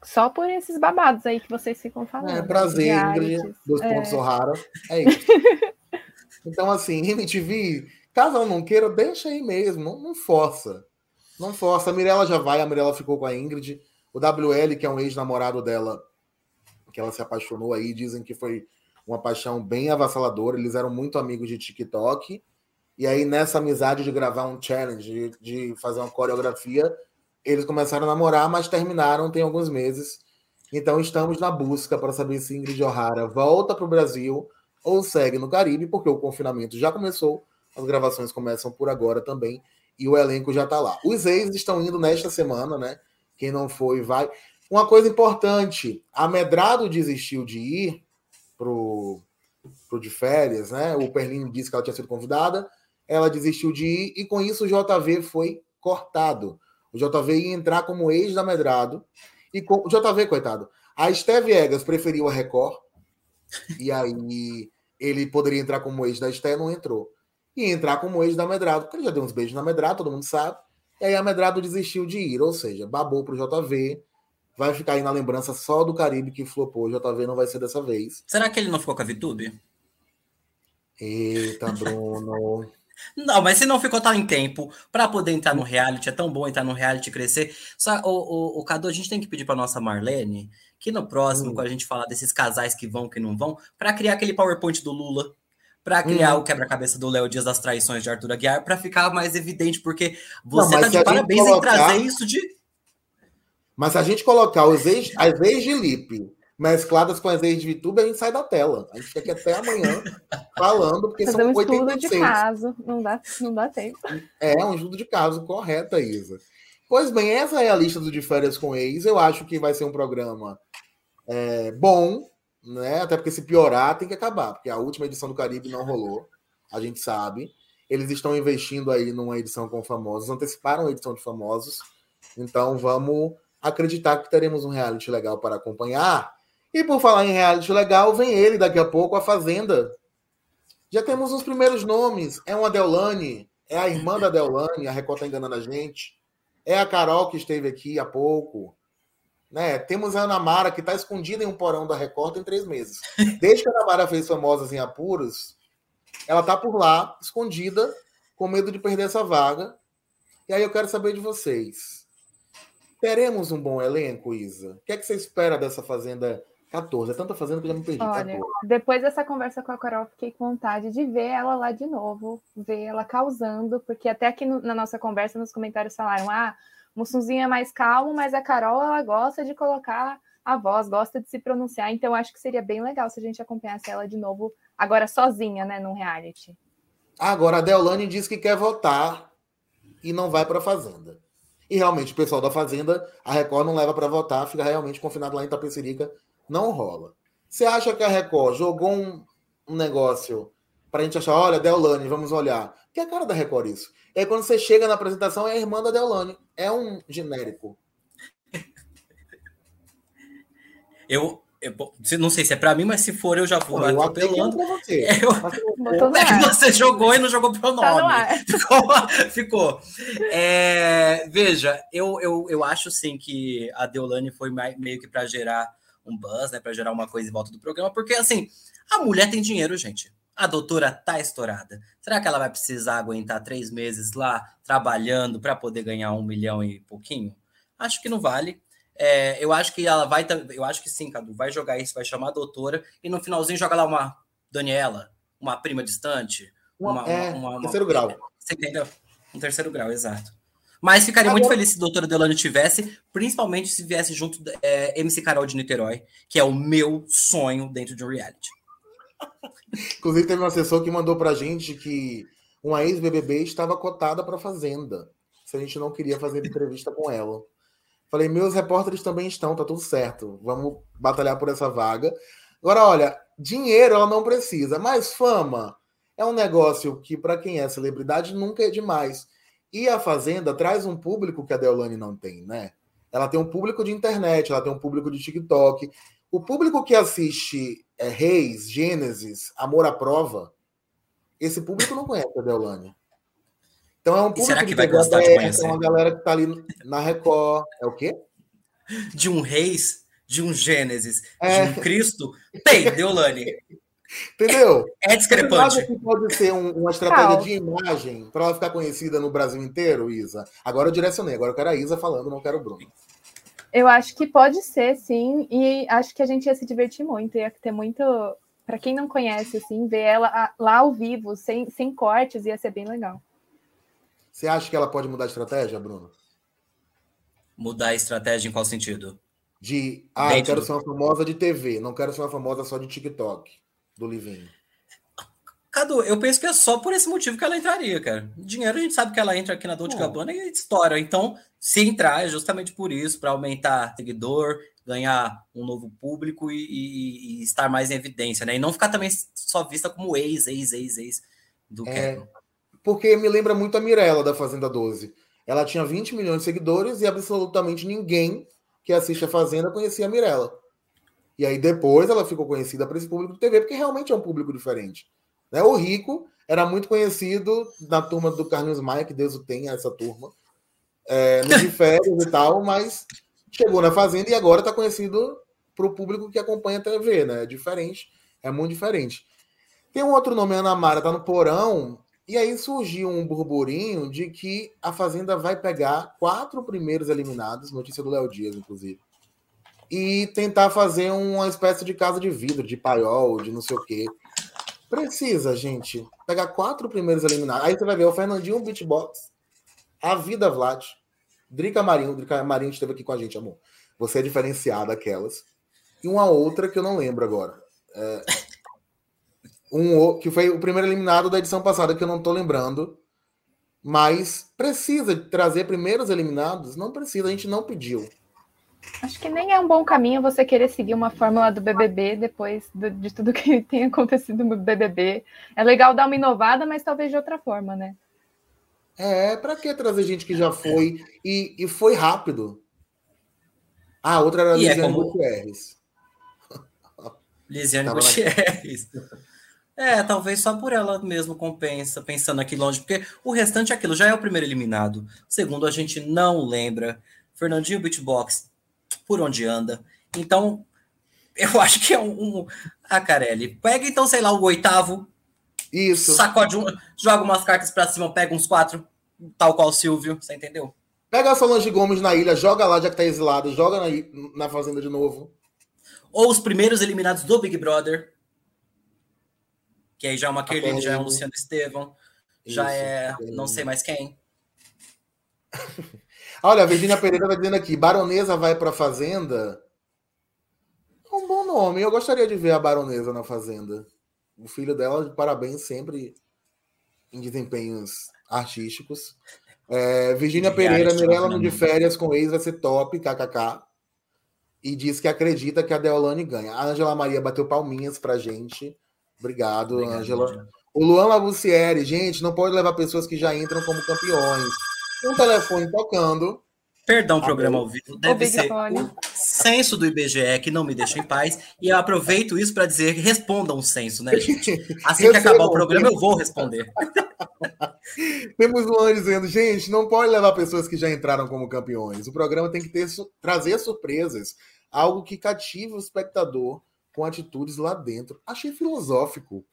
Speaker 2: Só por esses babados aí que vocês ficam falando.
Speaker 1: É, prazer, Ingrid, dos é. pontos O'Hara. É isso. então, assim, MTV, caso ela não queira, deixa aí mesmo, não, não força. Não força. A Mirella já vai, a Mirella ficou com a Ingrid. O WL, que é um ex-namorado dela, que ela se apaixonou aí, dizem que foi uma paixão bem avassaladora. Eles eram muito amigos de TikTok. E aí, nessa amizade de gravar um challenge, de, fazer uma coreografia, eles começaram a namorar, mas terminaram tem alguns meses. Então, estamos na busca para saber se Ingrid O'Hara volta para o Brasil ou segue no Caribe, porque o confinamento já começou, as gravações começam por agora também, e o elenco já está lá. Os ex estão indo nesta semana, né? Quem não foi, vai. Uma coisa importante: a Medrado desistiu de ir pro, pro de férias, né? O Perlini disse que ela tinha sido convidada, ela desistiu de ir, e com isso o JV foi cortado. O JV ia entrar como ex da Medrado. E com, o JV, coitado. A Esteve Egas preferiu a Record. E aí ele poderia entrar como ex da Esté, não entrou. E entrar como ex da Medrado, porque ele já deu uns beijos na Medrado, todo mundo sabe. E aí a Medrado desistiu de ir, ou seja, babou pro JV. Vai ficar aí na lembrança só do Caribe que flopou. O JV não vai ser dessa vez.
Speaker 5: Será que ele não ficou com a VTube?
Speaker 1: Eita, Bruno.
Speaker 5: Não, mas se não ficou tão em tempo para poder entrar no reality, é tão bom entrar no reality e crescer. Só, o, o, o Cadu, a gente tem que pedir para nossa Marlene que no próximo, hum. quando a gente falar desses casais que vão, que não vão, para criar aquele PowerPoint do Lula, para criar hum. o quebra-cabeça do Léo Dias das traições de Arthur Aguiar, para ficar mais evidente, porque você não, tá de parabéns colocar... em trazer isso de.
Speaker 1: Mas se a gente colocar os ex, as ex de Lipe mescladas com as ex de VTube, a gente sai da tela. A gente fica aqui até amanhã falando, porque Fazer são um 86.
Speaker 2: estudo de caso, não dá, não dá tempo.
Speaker 1: É, um estudo de caso, correto, Isa. Pois bem, essa é a lista do De Férias com Ex. Eu acho que vai ser um programa é, bom, né? Até porque se piorar, tem que acabar, porque a última edição do Caribe não rolou, a gente sabe. Eles estão investindo aí numa edição com famosos, anteciparam a edição de famosos. Então vamos acreditar que teremos um reality legal para acompanhar. E por falar em reality legal, vem ele daqui a pouco, a Fazenda. Já temos os primeiros nomes. É uma Deolane, é a irmã da Deolane, a Record tá enganando a gente. É a Carol que esteve aqui há pouco. Né? Temos a Ana Mara, que está escondida em um porão da Record em três meses. Desde que a Ana Mara fez Famosas em Apuros, ela está por lá, escondida, com medo de perder essa vaga. E aí eu quero saber de vocês. Teremos um bom elenco, Isa? O que é que você espera dessa Fazenda 14. É tanta fazenda que eu já me perdi.
Speaker 2: Olha, 14. depois dessa conversa com a Carol, fiquei com vontade de ver ela lá de novo, ver ela causando, porque até aqui no, na nossa conversa, nos comentários falaram: ah, Mussunzinho é mais calmo, mas a Carol ela gosta de colocar a voz, gosta de se pronunciar, então acho que seria bem legal se a gente acompanhasse ela de novo, agora sozinha, né, num reality.
Speaker 1: Agora, a Deolane diz que quer votar e não vai para a Fazenda. E realmente, o pessoal da Fazenda, a Record não leva para votar, fica realmente confinado lá em Tapecerica não rola. Você acha que a Record jogou um, um negócio para a gente achar, olha, Deolane, vamos olhar. Que é a cara da Record isso. E aí quando você chega na apresentação, é a irmã da Deolane. É um genérico.
Speaker 5: Eu, eu não sei se é para mim, mas se for, eu já vou
Speaker 1: eu atropelando. Você.
Speaker 5: É, eu, é que você jogou e não jogou pro tá nome. Ficou. ficou. É, veja, eu, eu, eu acho sim que a Deolane foi meio que para gerar um buzz, né, para gerar uma coisa em volta do programa, porque assim, a mulher tem dinheiro, gente. A doutora tá estourada. Será que ela vai precisar aguentar três meses lá trabalhando para poder ganhar um milhão e pouquinho? Acho que não vale. É, eu acho que ela vai. Eu acho que sim, Cadu. Vai jogar isso, vai chamar a doutora e no finalzinho joga lá uma Daniela, uma prima distante. Uma,
Speaker 1: é, uma, uma, terceiro grau.
Speaker 5: Você entendeu? Um terceiro grau, exato. Mas ficaria Agora... muito feliz se a doutora Delane tivesse, principalmente se viesse junto é, MC Carol de Niterói, que é o meu sonho dentro de um reality.
Speaker 1: Inclusive, teve um assessor que mandou pra gente que uma ex-BBB estava cotada para Fazenda. Se a gente não queria fazer entrevista com ela. Falei, meus repórteres também estão, tá tudo certo. Vamos batalhar por essa vaga. Agora, olha, dinheiro ela não precisa, mas fama é um negócio que, para quem é celebridade, nunca é demais. E a Fazenda traz um público que a Deolane não tem, né? Ela tem um público de internet, ela tem um público de TikTok. O público que assiste é, Reis, Gênesis, Amor à Prova, esse público não conhece a Deolane. Então é um público
Speaker 5: será que vai gostar de conhecer?
Speaker 1: É uma galera que tá ali na Record. É o quê?
Speaker 5: De um Reis, de um Gênesis, é. de um Cristo, tem Deolane.
Speaker 1: Entendeu?
Speaker 5: É discrepante.
Speaker 1: que pode ser um, uma estratégia de imagem para ela ficar conhecida no Brasil inteiro, Isa? Agora eu direcionei, agora eu quero a Isa falando, não quero o Bruno.
Speaker 2: Eu acho que pode ser, sim, e acho que a gente ia se divertir muito, ia ter muito. Para quem não conhece, assim, ver ela lá ao vivo, sem, sem cortes, ia ser bem legal.
Speaker 1: Você acha que ela pode mudar a estratégia, Bruno?
Speaker 5: Mudar a estratégia em qual sentido?
Speaker 1: De, ah, eu quero ser uma famosa de TV, não quero ser uma famosa só de TikTok do Livinho?
Speaker 5: Cadu, eu penso que é só por esse motivo que ela entraria, cara. Dinheiro a gente sabe que ela entra aqui na Dolce Gabbana e estoura. Então, se entrar, é justamente por isso, para aumentar seguidor, ganhar um novo público e, e, e, estar mais em evidência, né? E não ficar também só vista como ex, ex, ex, ex do é,
Speaker 1: Porque me lembra muito a Mirella da Fazenda 12. Ela tinha 20 milhões de seguidores e absolutamente ninguém que assiste a Fazenda conhecia a Mirella. E aí depois ela ficou conhecida para esse público de TV, porque realmente é um público diferente. Né? O Rico era muito conhecido na turma do Carlos Maia, que Deus o tenha, essa turma, é, no de férias e tal, mas chegou na Fazenda e agora está conhecido para o público que acompanha a TV, né? É diferente, é muito diferente. Tem um outro nome, Ana Mara, tá no porão, e aí surgiu um burburinho de que a Fazenda vai pegar quatro primeiros eliminados, notícia do Léo Dias, inclusive e tentar fazer uma espécie de casa de vidro, de paiol, de não sei o quê. Precisa, gente. Pegar quatro primeiros eliminados. Aí você vai ver o Fernandinho Beatbox, a Vida Vlad, Drica Marinho. Drica Marinho esteve aqui com a gente, amor. Você é diferenciada aquelas. E uma outra que eu não lembro agora. É... Um, que foi o primeiro eliminado da edição passada, que eu não estou lembrando. Mas precisa trazer primeiros eliminados? Não precisa, a gente não pediu.
Speaker 2: Acho que nem é um bom caminho você querer seguir uma fórmula do BBB depois do, de tudo que tem acontecido no BBB. É legal dar uma inovada, mas talvez de outra forma, né?
Speaker 1: É, para que trazer gente que já foi e, e foi rápido? Ah, outra era a é Lisiane é como... Gutierrez.
Speaker 5: Lisiane Gutierrez. É, talvez só por ela mesmo compensa, pensando aqui longe, porque o restante é aquilo, já é o primeiro eliminado. Segundo, a gente não lembra. Fernandinho Beatbox por onde anda. Então, eu acho que é um. um... Ah, Carelli, pega então, sei lá, o oitavo.
Speaker 1: Isso.
Speaker 5: Sacode um, joga umas cartas para cima, pega uns quatro, tal qual o Silvio, você entendeu?
Speaker 1: Pega a Solange Gomes na ilha, joga lá, já que tá exilado, joga na, na Fazenda de novo.
Speaker 5: Ou os primeiros eliminados do Big Brother. Que aí já é uma Kerline, já é um Luciano Estevão, já é não sei mais quem.
Speaker 1: Olha, a Virginia Pereira está dizendo aqui: Baronesa vai para a Fazenda. É um bom nome. Eu gostaria de ver a Baronesa na Fazenda. O filho dela, parabéns sempre em desempenhos artísticos. É, Virginia Pereira, Mirella de férias com ex vai ser top, kkk. E diz que acredita que a Deolane ganha. A Angela Maria bateu palminhas pra gente. Obrigado, Angela. O Luan Labussieri, gente, não pode levar pessoas que já entram como campeões um telefone tocando.
Speaker 5: Perdão, ah, programa ao vivo. Deve ser o censo do IBGE que não me deixa em paz. E eu aproveito isso para dizer que respondam o censo, né, gente? Assim que acabar o programa, eu vou responder.
Speaker 1: Temos Luan dizendo, gente, não pode levar pessoas que já entraram como campeões. O programa tem que ter, trazer surpresas, algo que cative o espectador com atitudes lá dentro. Achei filosófico.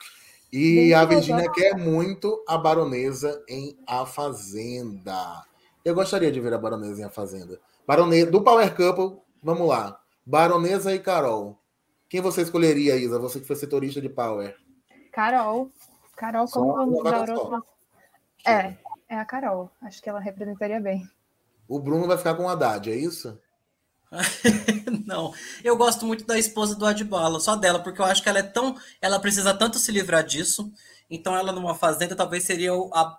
Speaker 1: E a Virgínia quer muito a baronesa em A Fazenda. Eu gostaria de ver a baronesa em A Fazenda. Baronesa, do Power Couple, vamos lá. Baronesa e Carol. Quem você escolheria, Isa? Você que foi setorista de Power.
Speaker 2: Carol. Carol, como vamos dar outra? É, é a Carol. Acho que ela representaria bem.
Speaker 1: O Bruno vai ficar com o Haddad, é isso?
Speaker 5: não, eu gosto muito da esposa do Adbala, só dela, porque eu acho que ela é tão. Ela precisa tanto se livrar disso. Então, ela numa fazenda talvez seria a,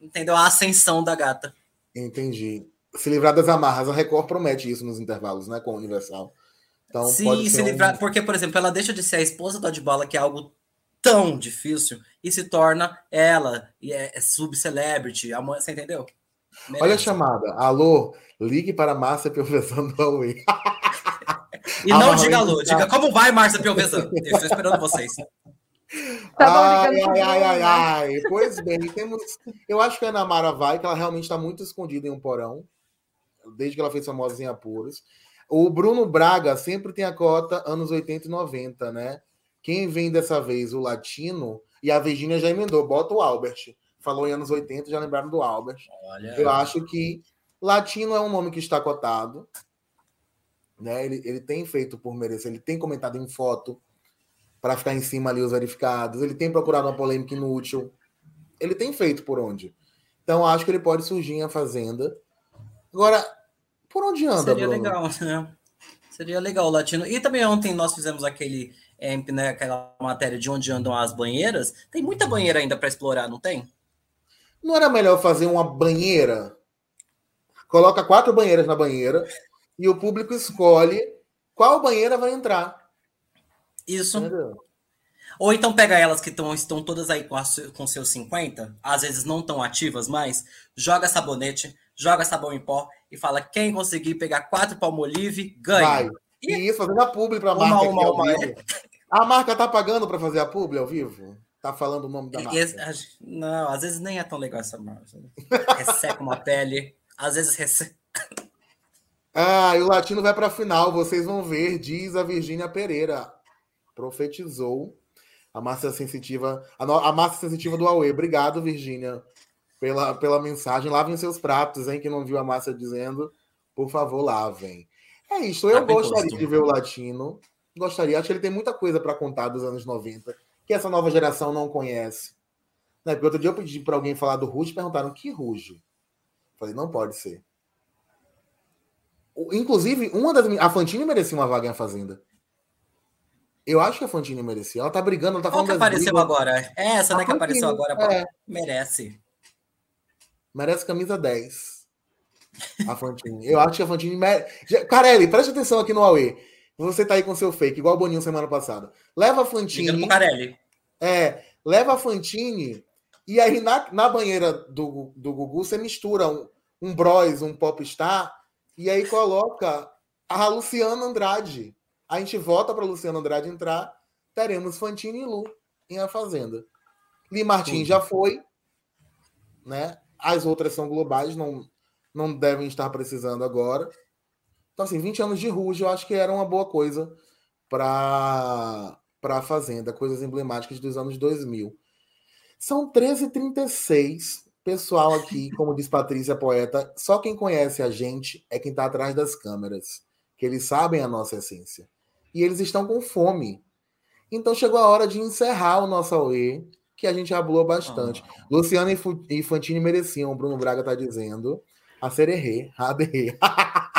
Speaker 5: entendeu? a ascensão da gata.
Speaker 1: Entendi. Se livrar das amarras, a Record promete isso nos intervalos, né? Com o Universal.
Speaker 5: Então, Sim, se livrar. Um... Porque, por exemplo, ela deixa de ser a esposa do Adbala, que é algo tão difícil, e se torna ela, e é, é subcelebrity, a mãe, você entendeu?
Speaker 1: Merece. Olha a chamada. Alô, ligue para Márcia Piovesan do Huawei.
Speaker 5: e não diga alô, diga como vai, Márcia Piovesan. Eu estou esperando vocês.
Speaker 1: Tá bom, ai, ai, ai, ai, ai, Pois bem, temos. Eu acho que a Ana Mara vai, que ela realmente está muito escondida em um porão, desde que ela fez famosa em apuros. O Bruno Braga sempre tem a cota anos 80 e 90, né? Quem vem dessa vez? O Latino e a Virginia já emendou. Bota o Albert falou em anos 80, já lembraram do Albert. Olha. Eu acho que Latino é um nome que está cotado. Né? Ele, ele tem feito por merecer, ele tem comentado em foto para ficar em cima ali os verificados, ele tem procurado uma polêmica inútil. Ele tem feito por onde. Então acho que ele pode surgir em a Fazenda. Agora, por onde anda,
Speaker 5: Seria Bruno? legal, né? Seria legal o latino. E também ontem nós fizemos aquele né, aquela matéria de onde andam as banheiras. Tem muita banheira ainda para explorar, não tem?
Speaker 1: Não era melhor fazer uma banheira? Coloca quatro banheiras na banheira e o público escolhe qual banheira vai entrar.
Speaker 5: Isso. Entendeu? Ou então pega elas que tão, estão todas aí com, a, com seus 50, às vezes não tão ativas mais, joga sabonete, joga sabão em pó e fala: quem conseguir pegar quatro palmolive, ganha. Vai.
Speaker 1: E isso, fazendo a publi para a marca. Uma, uma, uma. A marca tá pagando para fazer a publi ao vivo? Tá falando o nome da marca.
Speaker 5: Não, às vezes nem é tão legal essa marca. Resseca uma pele, às vezes resseca.
Speaker 1: Ah, e o Latino vai para a final, vocês vão ver, diz a Virgínia Pereira. Profetizou a massa sensitiva, a, no, a massa sensitiva do Aue. Obrigado, Virgínia, pela, pela mensagem. Lavem seus pratos, hein? Que não viu a massa dizendo. Por favor, lavem. É isso. Eu gostaria de ver o Latino. Gostaria. Acho que ele tem muita coisa para contar dos anos 90 que essa nova geração não conhece. Né? Porque outro dia eu pedi para alguém falar do Ruge, perguntaram que Ruge. Falei, não pode ser. Inclusive, uma das a Fantine merecia uma vaga em Fazenda. Eu acho que a Fantine merecia. Ela tá brigando, ela tá
Speaker 5: Qual falando. que apareceu brigas. agora? É essa, a né, Fantine, que apareceu agora. É. Merece.
Speaker 1: Merece camisa 10. A Fantine. Eu acho que a Fantine merece. Carelli, preste atenção aqui no Aue. Você tá aí com seu fake, igual o Boninho semana passada. Leva a Fantine. É, leva a Fantine e aí na, na banheira do, do Gugu você mistura um, um Bros, um Popstar e aí coloca a Luciana Andrade. A gente volta para Luciana Andrade entrar, teremos Fantine e Lu em A Fazenda. Li Martins já foi, né? As outras são globais, não, não devem estar precisando agora. Então, assim, 20 anos de Ruge eu acho que era uma boa coisa para a Fazenda, coisas emblemáticas dos anos 2000. São 13h36. Pessoal aqui, como diz Patrícia Poeta, só quem conhece a gente é quem está atrás das câmeras, que eles sabem a nossa essência. E eles estão com fome. Então chegou a hora de encerrar o nosso AUE, que a gente hablou bastante. Ah. Luciana e Fantini mereciam, o Bruno Braga está dizendo. A Sererê, a ADR.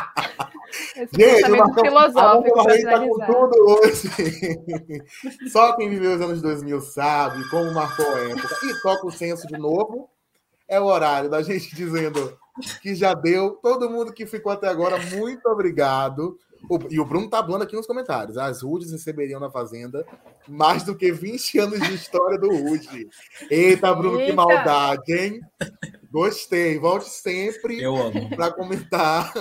Speaker 2: Esse Gente, Marcão, filosófico.
Speaker 1: Tá com tudo hoje. Só quem viveu os anos 2000 sabe como marcou a época. E toca o senso de novo. É o horário da gente dizendo que já deu. Todo mundo que ficou até agora, muito obrigado. O, e o Bruno tá falando aqui nos comentários. As Rudes receberiam na Fazenda mais do que 20 anos de história do Rude. Eita, Bruno, Eita. que maldade, hein? Gostei, volte sempre para comentar.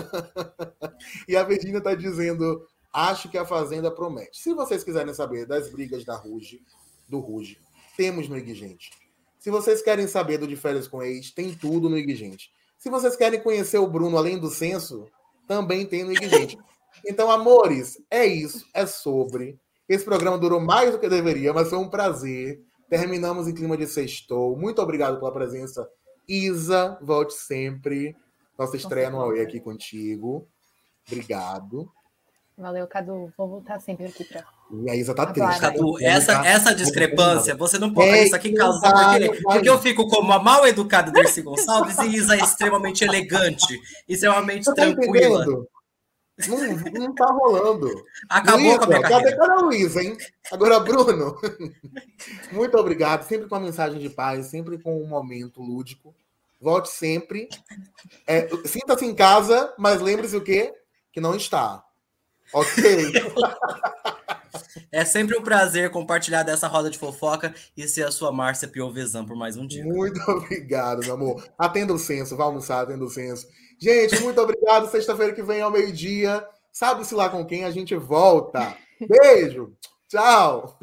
Speaker 1: e a Virginia está dizendo: acho que a Fazenda promete. Se vocês quiserem saber das brigas da Ruge, do Ruge, temos no Igigente. Se vocês querem saber do de férias com ex, tem tudo no Igigente. Se vocês querem conhecer o Bruno além do censo, também tem no Igigente. Então, amores, é isso, é sobre. Esse programa durou mais do que deveria, mas foi um prazer Terminamos em clima de sextou. Muito obrigado pela presença. Isa, volte sempre. Nossa estreia no Aue aqui contigo. Obrigado.
Speaker 2: Valeu, Cadu. Vou voltar sempre aqui para.
Speaker 1: E a Isa tá triste.
Speaker 5: Cadu, essa, essa discrepância, você não pode é, isso aqui causa, porque, porque eu fico como a mal educada Dercy Gonçalves e Isa é extremamente elegante, extremamente tá tranquila.
Speaker 1: Não, não tá rolando.
Speaker 5: Acabou Luísa, com a minha
Speaker 1: carreira. Cadê a Luísa, hein? Agora, Bruno, muito obrigado. Sempre com a mensagem de paz, sempre com um momento lúdico. Volte sempre. É, Sinta-se em casa, mas lembre-se o quê? Que não está. Ok.
Speaker 5: É sempre um prazer compartilhar dessa roda de fofoca e ser a sua Márcia Piovesan por mais um dia.
Speaker 1: Muito obrigado, meu amor. Atenda o senso, vá almoçar, atenda o senso. Gente, muito obrigado. Sexta-feira que vem ao meio-dia. Sabe-se lá com quem a gente volta. Beijo. Tchau.